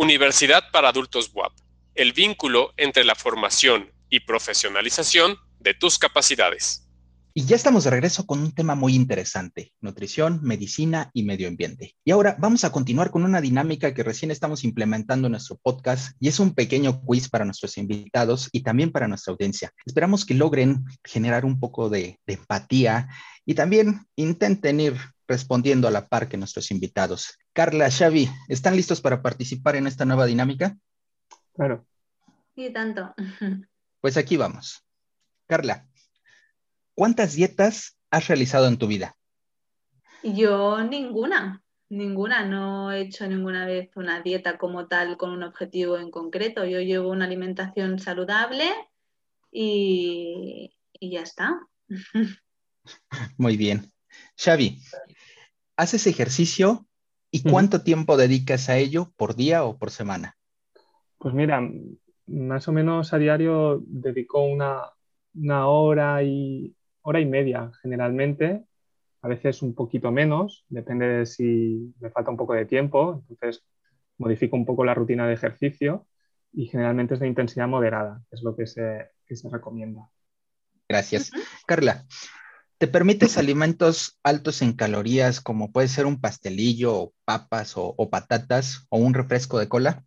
Universidad para Adultos WAP. El vínculo entre la formación y profesionalización de tus capacidades. Y ya estamos de regreso con un tema muy interesante, nutrición, medicina y medio ambiente. Y ahora vamos a continuar con una dinámica que recién estamos implementando en nuestro podcast y es un pequeño quiz para nuestros invitados y también para nuestra audiencia. Esperamos que logren generar un poco de, empatía y también intenten ir respondiendo a la par que nuestros invitados. Carla, Xavi, ¿están listos para participar en esta nueva dinámica? Claro. Sí, tanto. Pues aquí vamos. Carla, ¿cuántas dietas has realizado en tu vida? Yo ninguna, ninguna. No he hecho ninguna vez una dieta como tal con un objetivo en concreto. Yo llevo una alimentación saludable y, y ya está. (laughs) Muy bien. Xavi, ¿haces ejercicio y cuánto tiempo dedicas a ello por día o por semana? Pues mira, más o menos a diario dedico una, una hora y hora y media generalmente, a veces un poquito menos, depende de si me falta un poco de tiempo, entonces modifico un poco la rutina de ejercicio y generalmente es de intensidad moderada, es lo que se, que se recomienda. Gracias. Carla, ¿Te permites alimentos altos en calorías como puede ser un pastelillo o papas o, patatas o un refresco de cola?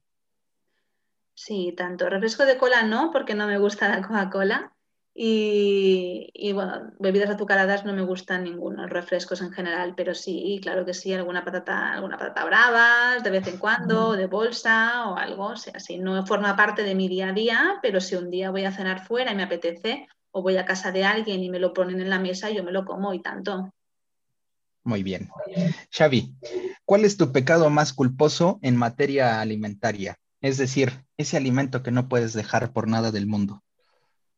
Sí, tanto. Refresco de cola no, porque no me gusta la Coca-Cola. Y, y, bueno, bebidas azucaradas no me gustan ninguno, refrescos en general, pero sí, claro que sí, alguna patata, alguna patata bravas de vez en cuando, de bolsa o algo, o sea, sí, no forma parte de mi día a día, pero si un día voy a cenar fuera y me apetece, o voy a casa de alguien y me lo ponen en la mesa y yo me lo como y tanto. Muy bien. Xavi, ¿cuál es tu pecado más culposo en materia alimentaria? Es decir, ese alimento que no puedes dejar por nada del mundo.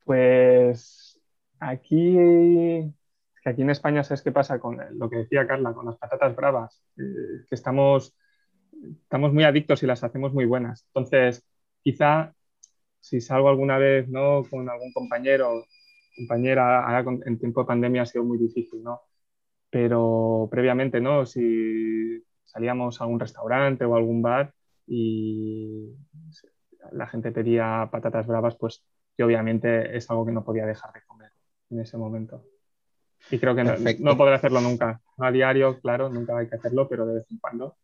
Pues aquí, aquí en España, ¿sabes qué pasa con lo que decía Carla, con las patatas bravas? Eh, que estamos, estamos muy adictos y las hacemos muy buenas. Entonces, quizá si salgo alguna vez ¿no? con algún compañero compañera, en tiempo de pandemia ha sido muy difícil, ¿no? Pero previamente, ¿no? Si salíamos a algún restaurante o algún bar y la gente pedía patatas bravas, pues yo obviamente es algo que no podía dejar de comer en ese momento. Y creo que no, no, podré hacerlo nunca. a diario, claro, nunca hay que hacerlo, pero de vez en cuando.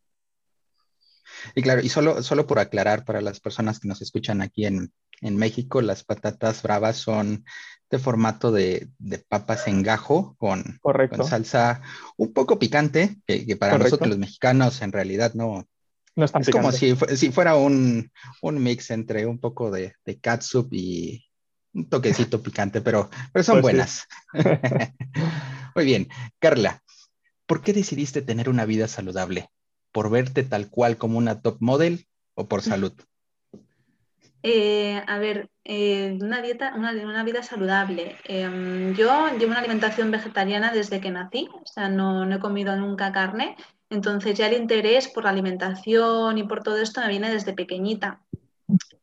Y claro, y solo, solo por aclarar para las personas que nos escuchan aquí en, en México, las patatas bravas son este formato de, papas en gajo con, Correcto. salsa un poco picante, que, para nosotros los mexicanos en realidad no, no es tan es como si, si fuera un, mix entre un poco de, de catsup y un toquecito (laughs) picante, pero, pero son pues buenas. (laughs) Muy bien, Carla, ¿por qué decidiste tener una vida saludable? ¿Por verte tal cual como una top model o por salud? Eh, a ver, eh, una dieta, una, una vida saludable. Em, yo llevo una alimentación vegetariana desde que nací, o sea, no, he comido nunca carne, entonces ya el interés por la alimentación y por todo esto me viene desde pequeñita.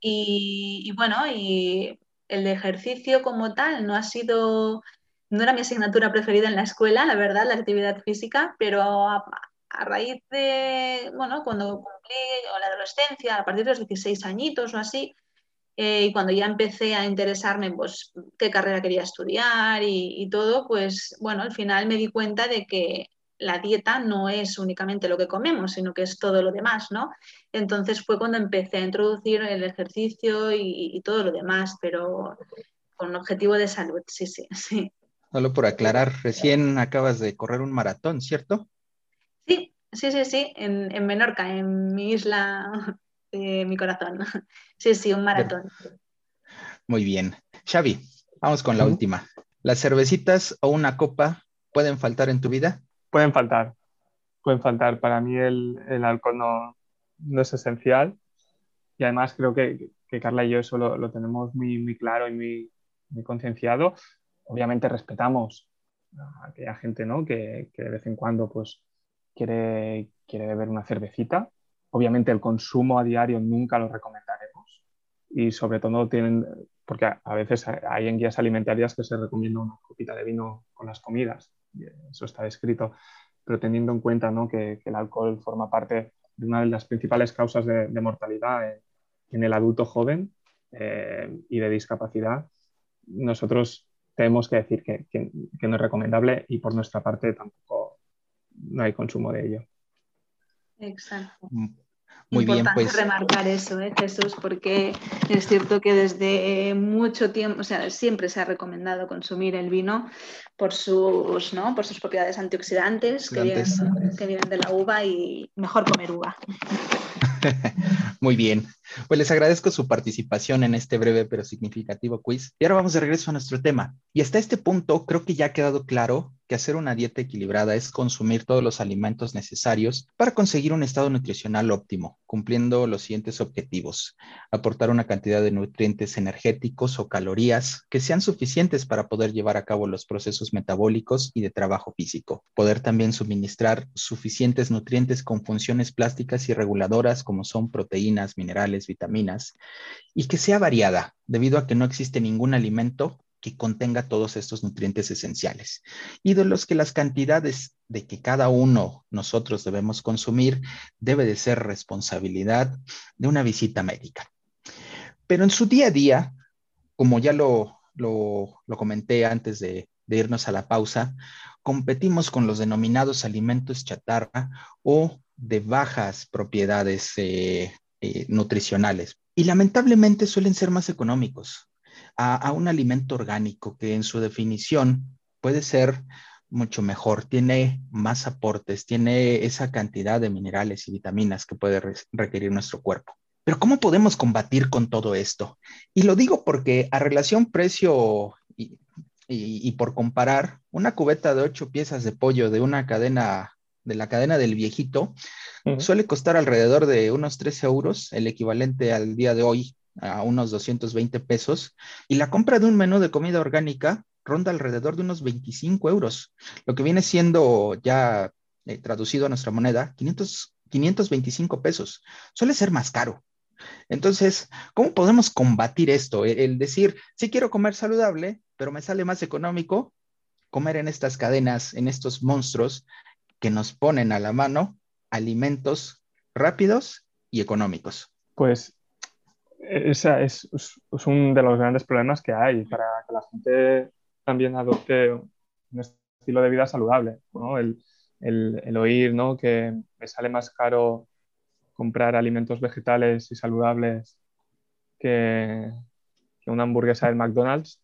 Y, bueno, y el ejercicio como tal no ha sido, no era mi asignatura preferida en la escuela, la verdad, la actividad física, pero a, a raíz de, bueno, cuando cumplí la adolescencia, a partir de los 16 añitos o así, eh, y cuando ya empecé a interesarme, pues, qué carrera quería estudiar y, todo, pues, bueno, al final me di cuenta de que la dieta no es únicamente lo que comemos, sino que es todo lo demás, ¿no? Entonces fue cuando empecé a introducir el ejercicio y, todo lo demás, pero con objetivo de salud, sí, sí, (laughs) sí. Solo por aclarar, recién acabas de correr un maratón, ¿cierto? Sí, sí, sí, sí, en, en Menorca, en mi isla mi corazón. (laughs) Sí, sí, un maratón. Muy bien. Xavi, vamos con la última. ¿Las cervecitas o una copa pueden faltar en tu vida? Pueden faltar. Pueden faltar. Para mí el, alcohol no, es esencial. Y además creo que, Carla y yo eso lo, tenemos muy, muy claro y muy, muy concienciado. Obviamente respetamos a aquella gente ¿no? que, que de vez en cuando pues, quiere, quiere beber una cervecita Obviamente el consumo a diario nunca lo recomendaremos y sobre todo tienen, porque a, veces hay en guías alimentarias que se recomienda una copita de vino con las comidas, eso está escrito, pero teniendo en cuenta ¿no? que, el alcohol forma parte de una de las principales causas de, mortalidad en, el adulto joven eh, y de discapacidad, nosotros tenemos que decir que, que, no es recomendable y por nuestra parte tampoco no hay consumo de ello. Exacto. Mm, muy Importante bien, pues. remarcar eso, ¿eh, Jesús, porque es cierto que desde mucho tiempo, o sea, siempre se ha recomendado consumir el vino por sus, ¿no? por sus propiedades antioxidantes que vienen, que vienen de la uva y mejor comer uva. (laughs) Muy bien. Pues les agradezco su participación en este breve pero significativo quiz. Y ahora vamos de regreso a nuestro tema. Y hasta este punto creo que ya ha quedado claro que hacer una dieta equilibrada es consumir todos los alimentos necesarios para conseguir un estado nutricional óptimo, cumpliendo los siguientes objetivos. Aportar una cantidad de nutrientes energéticos o calorías que sean suficientes para poder llevar a cabo los procesos metabólicos y de trabajo físico. Poder también suministrar suficientes nutrientes con funciones plásticas y reguladoras como son proteínas, minerales, vitaminas, y que sea variada, debido a que no existe ningún alimento que contenga todos estos nutrientes esenciales y de los que las cantidades de que cada uno nosotros debemos consumir debe de ser responsabilidad de una visita médica. Pero en su día a día, como ya lo, lo, comenté antes de, irnos a la pausa, competimos con los denominados alimentos chatarra o de bajas propiedades eh, eh, nutricionales. Y lamentablemente suelen ser más económicos a, un alimento orgánico que en su definición puede ser mucho mejor, tiene más aportes, tiene esa cantidad de minerales y vitaminas que puede requerir nuestro cuerpo. Pero ¿cómo podemos combatir con todo esto? Y lo digo porque a relación precio y, por comparar, una cubeta de ocho piezas de pollo de una cadena, de la cadena del viejito, suele costar alrededor de unos 13 euros, el equivalente al día de hoy a unos 220 pesos y la compra de un menú de comida orgánica ronda alrededor de unos 25 euros, lo que viene siendo ya eh, traducido a nuestra moneda 500, 525 pesos. Suele ser más caro. Entonces, ¿cómo podemos combatir esto? El, el decir, sí quiero comer saludable, pero me sale más económico comer en estas cadenas, en estos monstruos que nos ponen a la mano alimentos rápidos y económicos. Pues ese es, es, uno de los grandes problemas que hay para que la gente también adopte un estilo de vida saludable. ¿no? El, el, el, oír ¿no? que me sale más caro comprar alimentos vegetales y saludables que, que una hamburguesa del McDonald's,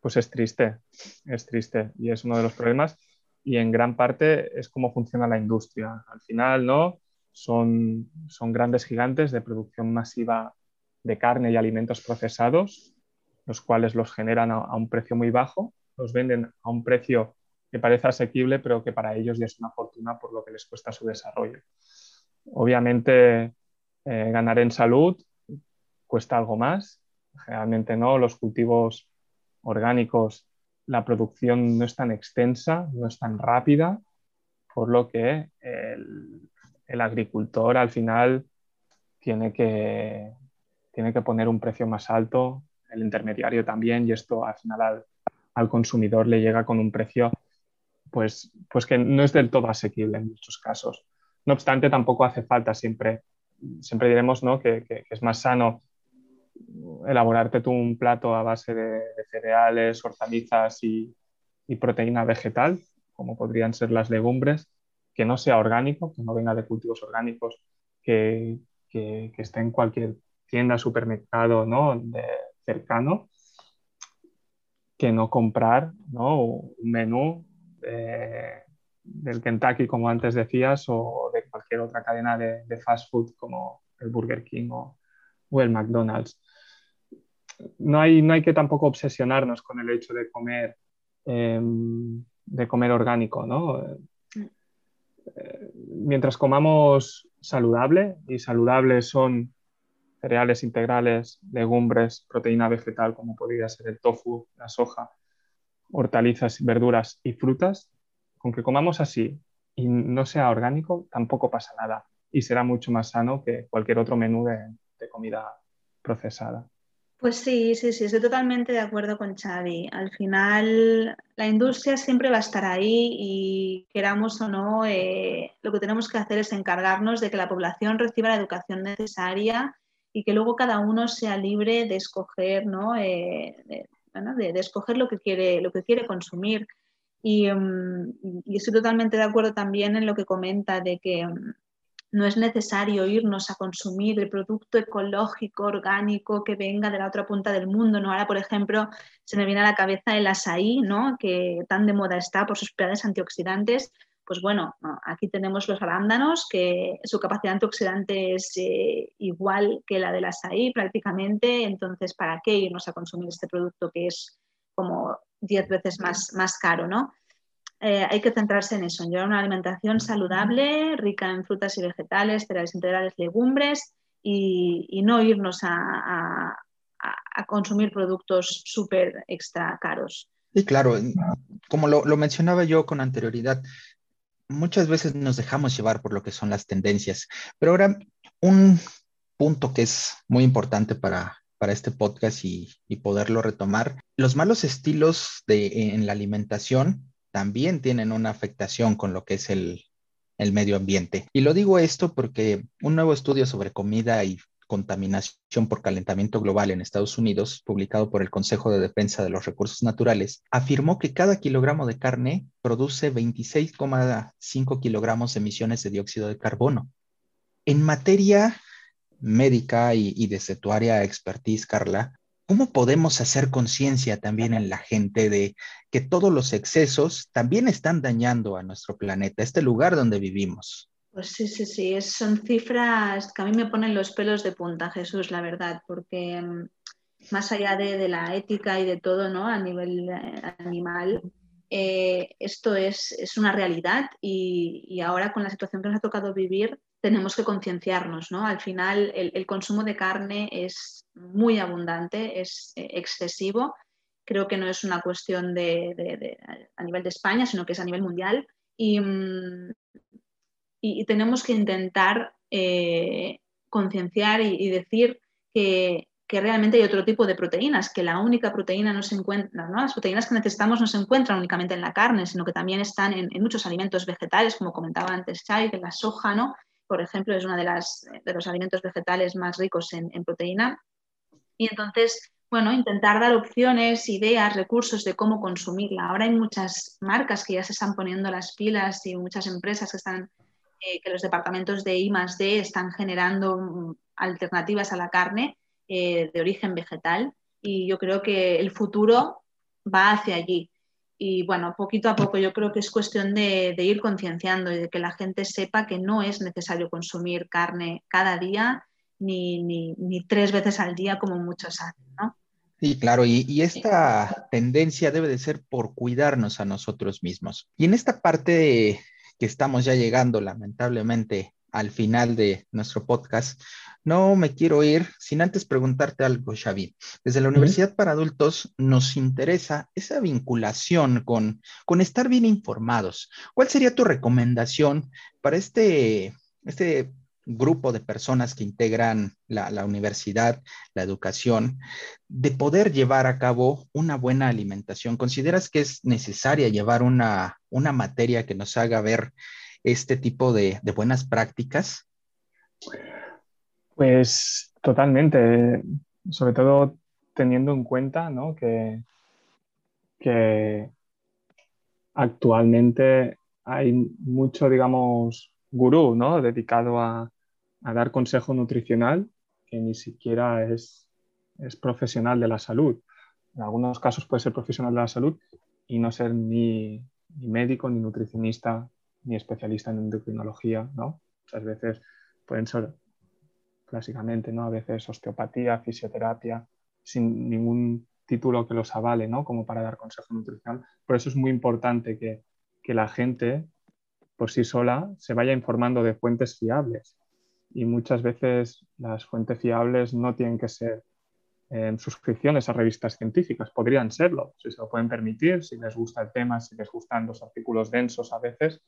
pues es triste, es triste y es uno de los problemas y en gran parte es cómo funciona la industria. Al final, ¿no? Son, son grandes gigantes de producción masiva de carne y alimentos procesados, los cuales los generan a, un precio muy bajo, los venden a un precio que parece asequible, pero que para ellos ya es una fortuna por lo que les cuesta su desarrollo. Obviamente, eh, ganar en salud cuesta algo más, generalmente no, los cultivos orgánicos la producción no es tan extensa, no es tan rápida, por lo que el, agricultor al final tiene que, tiene que poner un precio más alto, el intermediario también, y esto al final al, consumidor le llega con un precio pues, pues que no es del todo asequible en muchos casos. No obstante, tampoco hace falta siempre, siempre diremos ¿no? que, que es más sano elaborarte tú un plato a base de, cereales, hortalizas y, proteína vegetal, como podrían ser las legumbres, que no sea orgánico, que no venga de cultivos orgánicos, que, esté en cualquier tienda, supermercado ¿no? de, cercano, que no comprar un menú del Kentucky, como antes decías, o de cualquier otra cadena de, fast food como el Burger King o, o el McDonald's no hay, no hay que tampoco obsesionarnos con el hecho de comer, em, de comer orgánico, ¿no? Eh, mientras comamos saludable, y saludables son cereales integrales, legumbres, proteína vegetal, como podría ser el tofu, la soja, hortalizas, verduras y frutas, con que comamos así y no sea orgánico, tampoco pasa nada y será mucho más sano que cualquier otro menú de comida procesada. Pues sí, sí, sí, estoy totalmente de acuerdo con Xavi. Al final, la industria siempre va a estar ahí y queramos o no, eh, lo que tenemos que hacer es encargarnos de que la población reciba la educación necesaria y que luego cada uno sea libre de escoger, ¿no? Eh, de, escoger lo que quiere, lo que quiere consumir. Y, y, estoy totalmente de acuerdo también en lo que comenta de que mm, no es necesario irnos a consumir el producto ecológico, orgánico que venga de la otra punta del mundo. ¿no? Ahora, por ejemplo, se me viene a la cabeza el azaí, ¿no? que tan de moda está por sus propiedades antioxidantes. Pues bueno, aquí tenemos los arándanos, que su capacidad antioxidante es eh, igual que la del azaí prácticamente. Entonces, ¿para qué irnos a consumir este producto que es como 10 veces más, más caro? ¿no? Eh, hay que centrarse en eso, en llevar una alimentación saludable, rica en frutas y vegetales, cereales integrales, legumbres y, no irnos a, consumir productos súper extra caros. Sí, claro, como lo, mencionaba yo con anterioridad, muchas veces nos dejamos llevar por lo que son las tendencias, pero ahora un punto que es muy importante para, este podcast y, poderlo retomar, los malos estilos de, en la alimentación también tienen una afectación con lo que es el, medio ambiente. Y lo digo esto porque un nuevo estudio sobre comida y contaminación por calentamiento global en Estados Unidos, publicado por el Consejo de Defensa de los Recursos Naturales, afirmó que cada kilogramo de carne produce 26,5 kilogramos de emisiones de dióxido de carbono. En materia médica y, y de tu expertise, Carla, ¿Cómo podemos hacer conciencia también en la gente de que todos los excesos también están dañando a nuestro planeta, este lugar donde vivimos? Pues sí, sí, sí, son cifras que a mí me ponen los pelos de punta, Jesús, la verdad, porque mm, más allá de, la ética y de todo, ¿no? A nivel eh, animal, eh, esto es, una realidad y, y, ahora con la situación que nos ha tocado vivir, tenemos que concienciarnos, ¿no? Al final el, consumo de carne es muy abundante, es eh, excesivo. Creo que no es una cuestión de, a nivel de España, sino que es a nivel mundial. Y, mm, tenemos que intentar eh, concienciar y, decir que, realmente hay otro tipo de proteínas, que la única proteína no se encuentra, ¿no? las proteínas que necesitamos no se encuentran únicamente en la carne, sino que también están en, muchos alimentos vegetales, como comentaba antes Chai, que la soja, ¿no? por ejemplo, es uno de, de los alimentos vegetales más ricos en, proteína. Y entonces, bueno, intentar dar opciones, ideas, recursos de cómo consumirla. Ahora hay muchas marcas que ya se están poniendo las pilas y muchas empresas que están, eh, que los departamentos de I D están generando mm, alternativas a la carne eh, de origen vegetal. Y yo creo que el futuro va hacia allí. Y bueno, poquito a poco yo creo que es cuestión de, ir concienciando y de que la gente sepa que no es necesario consumir carne cada día ni, ni, tres veces al día como muchos hacen, ¿no? Sí, claro, y, y, esta tendencia debe de ser por cuidarnos a nosotros mismos. Y en esta parte que estamos ya llegando, lamentablemente, al final de nuestro podcast, no me quiero ir sin antes preguntarte algo, Xavi. Desde la Universidad para Adultos nos interesa esa vinculación con, con estar bien informados. ¿Cuál sería tu recomendación para este, este grupo de personas que integran la, universidad, la educación, de poder llevar a cabo una buena alimentación? ¿Consideras que es necesaria llevar una, una materia que nos haga ver este tipo de, buenas prácticas? Pues totalmente, sobre todo teniendo en cuenta que, que actualmente hay mucho, digamos, gurú ¿no? dedicado a, dar consejo nutricional que ni siquiera es, es, profesional de la salud. En algunos casos puede ser profesional de la salud y no ser ni, ni médico, ni nutricionista, ni especialista en endocrinología, ¿no? Muchas veces pueden ser clásicamente, ¿no? A veces osteopatía, fisioterapia, sin ningún título que los avale, ¿no? Como para dar consejo nutricional. Por eso es muy importante que, que la gente por sí sola se vaya informando de fuentes fiables. Y muchas veces las fuentes fiables no tienen que ser en suscripciones a revistas científicas, podrían serlo, si se lo pueden permitir, si les gusta el tema, si les gustan los artículos densos a veces,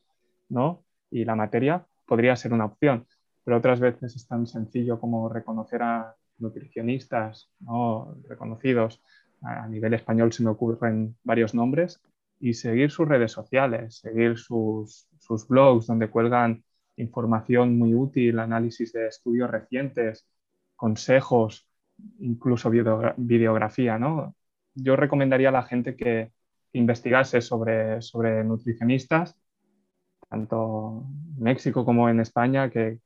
¿no? Y la materia podría ser una opción, pero otras veces es tan sencillo como reconocer a nutricionistas ¿no? reconocidos. A nivel español se me ocurren varios nombres y seguir sus redes sociales, seguir sus, sus blogs donde cuelgan información muy útil, análisis de estudios recientes, consejos, incluso videografía. ¿no? Yo recomendaría a la gente que investigase sobre, sobre nutricionistas tanto en México como en España, que,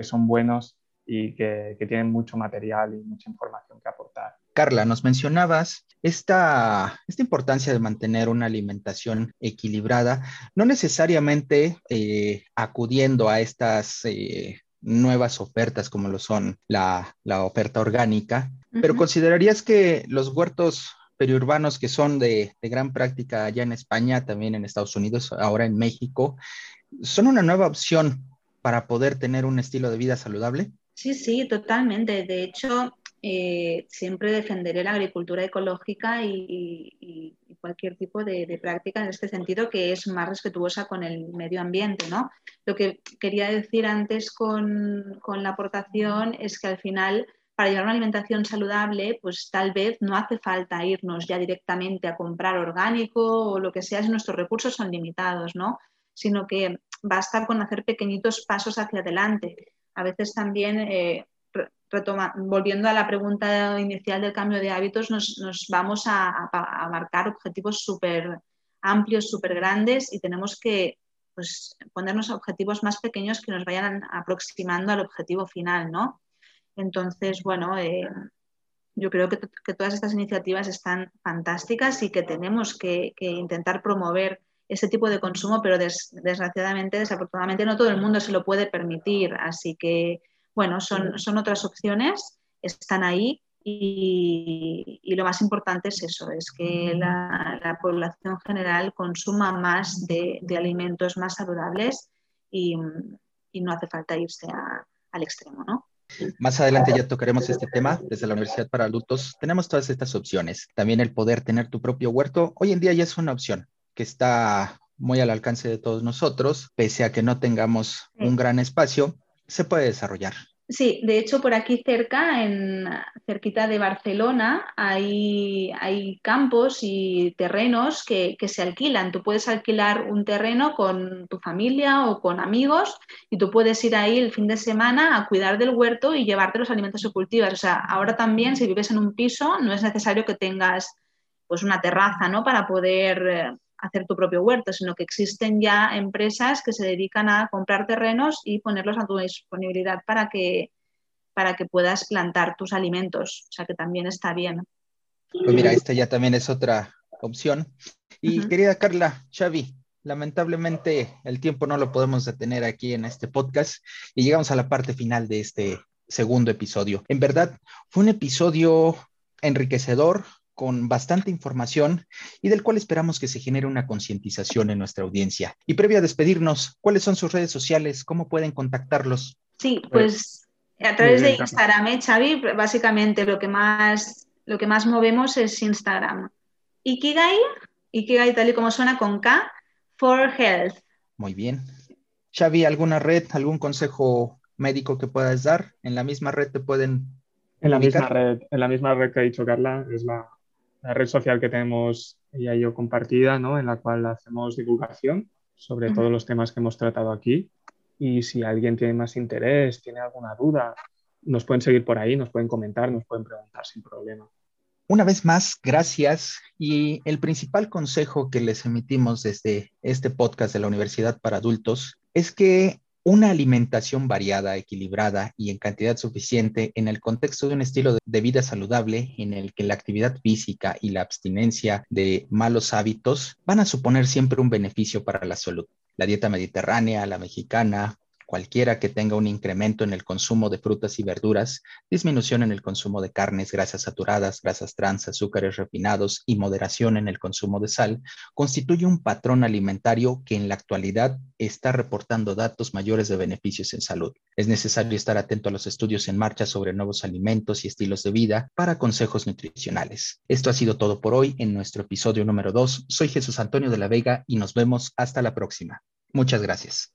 son buenos y que, tienen mucho material y mucha información que aportar. Carla, nos mencionabas esta, esta importancia de mantener una alimentación equilibrada, no necesariamente eh, acudiendo a estas eh, nuevas ofertas como lo son la, oferta orgánica, pero ¿considerarías que los huertos periurbanos que son de, gran práctica allá en España, también en Estados Unidos, ahora en México, son una nueva opción para poder tener un estilo de vida saludable? Sí, sí, totalmente. De hecho, eh, siempre defenderé la agricultura ecológica y, cualquier tipo de, práctica en este sentido que es más respetuosa con el medio ambiente. ¿no? Lo que quería decir antes con, con la aportación es que al final para llevar una alimentación saludable, pues tal vez no hace falta irnos ya directamente a comprar orgánico o lo que sea si nuestros recursos son limitados, ¿no? Sino que basta con hacer pequeñitos pasos hacia adelante. A veces también, eh, volviendo a la pregunta inicial del cambio de hábitos, nos, vamos a, marcar objetivos súper amplios, súper grandes y tenemos que pues, ponernos objetivos más pequeños que nos vayan aproximando al objetivo final, ¿no? Entonces, bueno, eh, yo creo que, todas estas iniciativas están fantásticas y que tenemos que, intentar promover ese tipo de consumo, pero desgraciadamente, desafortunadamente, no todo el mundo se lo puede permitir. Así que, bueno, son, otras opciones, están ahí y, lo más importante es eso, es que la, población general consuma más de, alimentos más saludables y, no hace falta irse al extremo, ¿no? Más adelante ya tocaremos este tema desde la Universidad para Adultos. Tenemos todas estas opciones. También el poder tener tu propio huerto. Hoy en día ya es una opción que está muy al alcance de todos nosotros, pese a que no tengamos un gran espacio, se puede desarrollar. Sí, de hecho por aquí cerca, en cerquita de Barcelona, hay, hay campos y terrenos que, se alquilan. Tú puedes alquilar un terreno con tu familia o con amigos y tú puedes ir ahí el fin de semana a cuidar del huerto y llevarte los alimentos que cultivas. O sea, ahora también si vives en un piso no es necesario que tengas pues una terraza, ¿no? Para poder eh, hacer tu propio huerto, sino que existen ya empresas que se dedican a comprar terrenos y ponerlos a tu disponibilidad para que, para que puedas plantar tus alimentos. O sea que también está bien. Pues mira, esta ya también es otra, opción. Y querida Carla, Xavi, lamentablemente el tiempo no lo podemos detener aquí en este podcast y llegamos a la parte final de este segundo episodio. En verdad, fue un episodio enriquecedor, con bastante información y del cual esperamos que se genere una concientización en nuestra audiencia. Y previo a despedirnos, ¿cuáles son sus redes sociales? ¿Cómo pueden contactarlos? Sí, pues a través de Instagram, ¿eh, Xavi? Básicamente lo que más, lo que más movemos es Instagram. Ikigai, Ikigai tal y como suena con K, for Health. Muy bien. Xavi, ¿alguna red, algún consejo médico que puedas dar? En la misma red te pueden... En la misma red, en la misma red que ha dicho Carla, es la, la red social que tenemos ella y yo compartida, ¿no? en la cual hacemos divulgación sobre todos los temas que hemos tratado aquí. Y si alguien tiene más interés, tiene alguna duda, nos pueden seguir por ahí, nos pueden comentar, nos pueden preguntar sin problema. Una vez más, gracias. Y el principal consejo que les emitimos desde este podcast de la Universidad para Adultos es que una alimentación variada, equilibrada y en cantidad suficiente en el contexto de un estilo de vida saludable en el que la actividad física y la abstinencia de malos hábitos van a suponer siempre un beneficio para la salud. La dieta mediterránea, la mexicana, cualquiera que tenga un incremento en el consumo de frutas y verduras, disminución en el consumo de carnes, grasas saturadas, grasas trans, azúcares refinados y moderación en el consumo de sal, constituye un patrón alimentario que en la actualidad está reportando datos mayores de beneficios en salud. Es necesario estar atento a los estudios en marcha sobre nuevos alimentos y estilos de vida para consejos nutricionales. Esto ha sido todo por hoy en nuestro episodio número 2. Soy Jesús Antonio de la Vega y nos vemos hasta la próxima. Muchas gracias.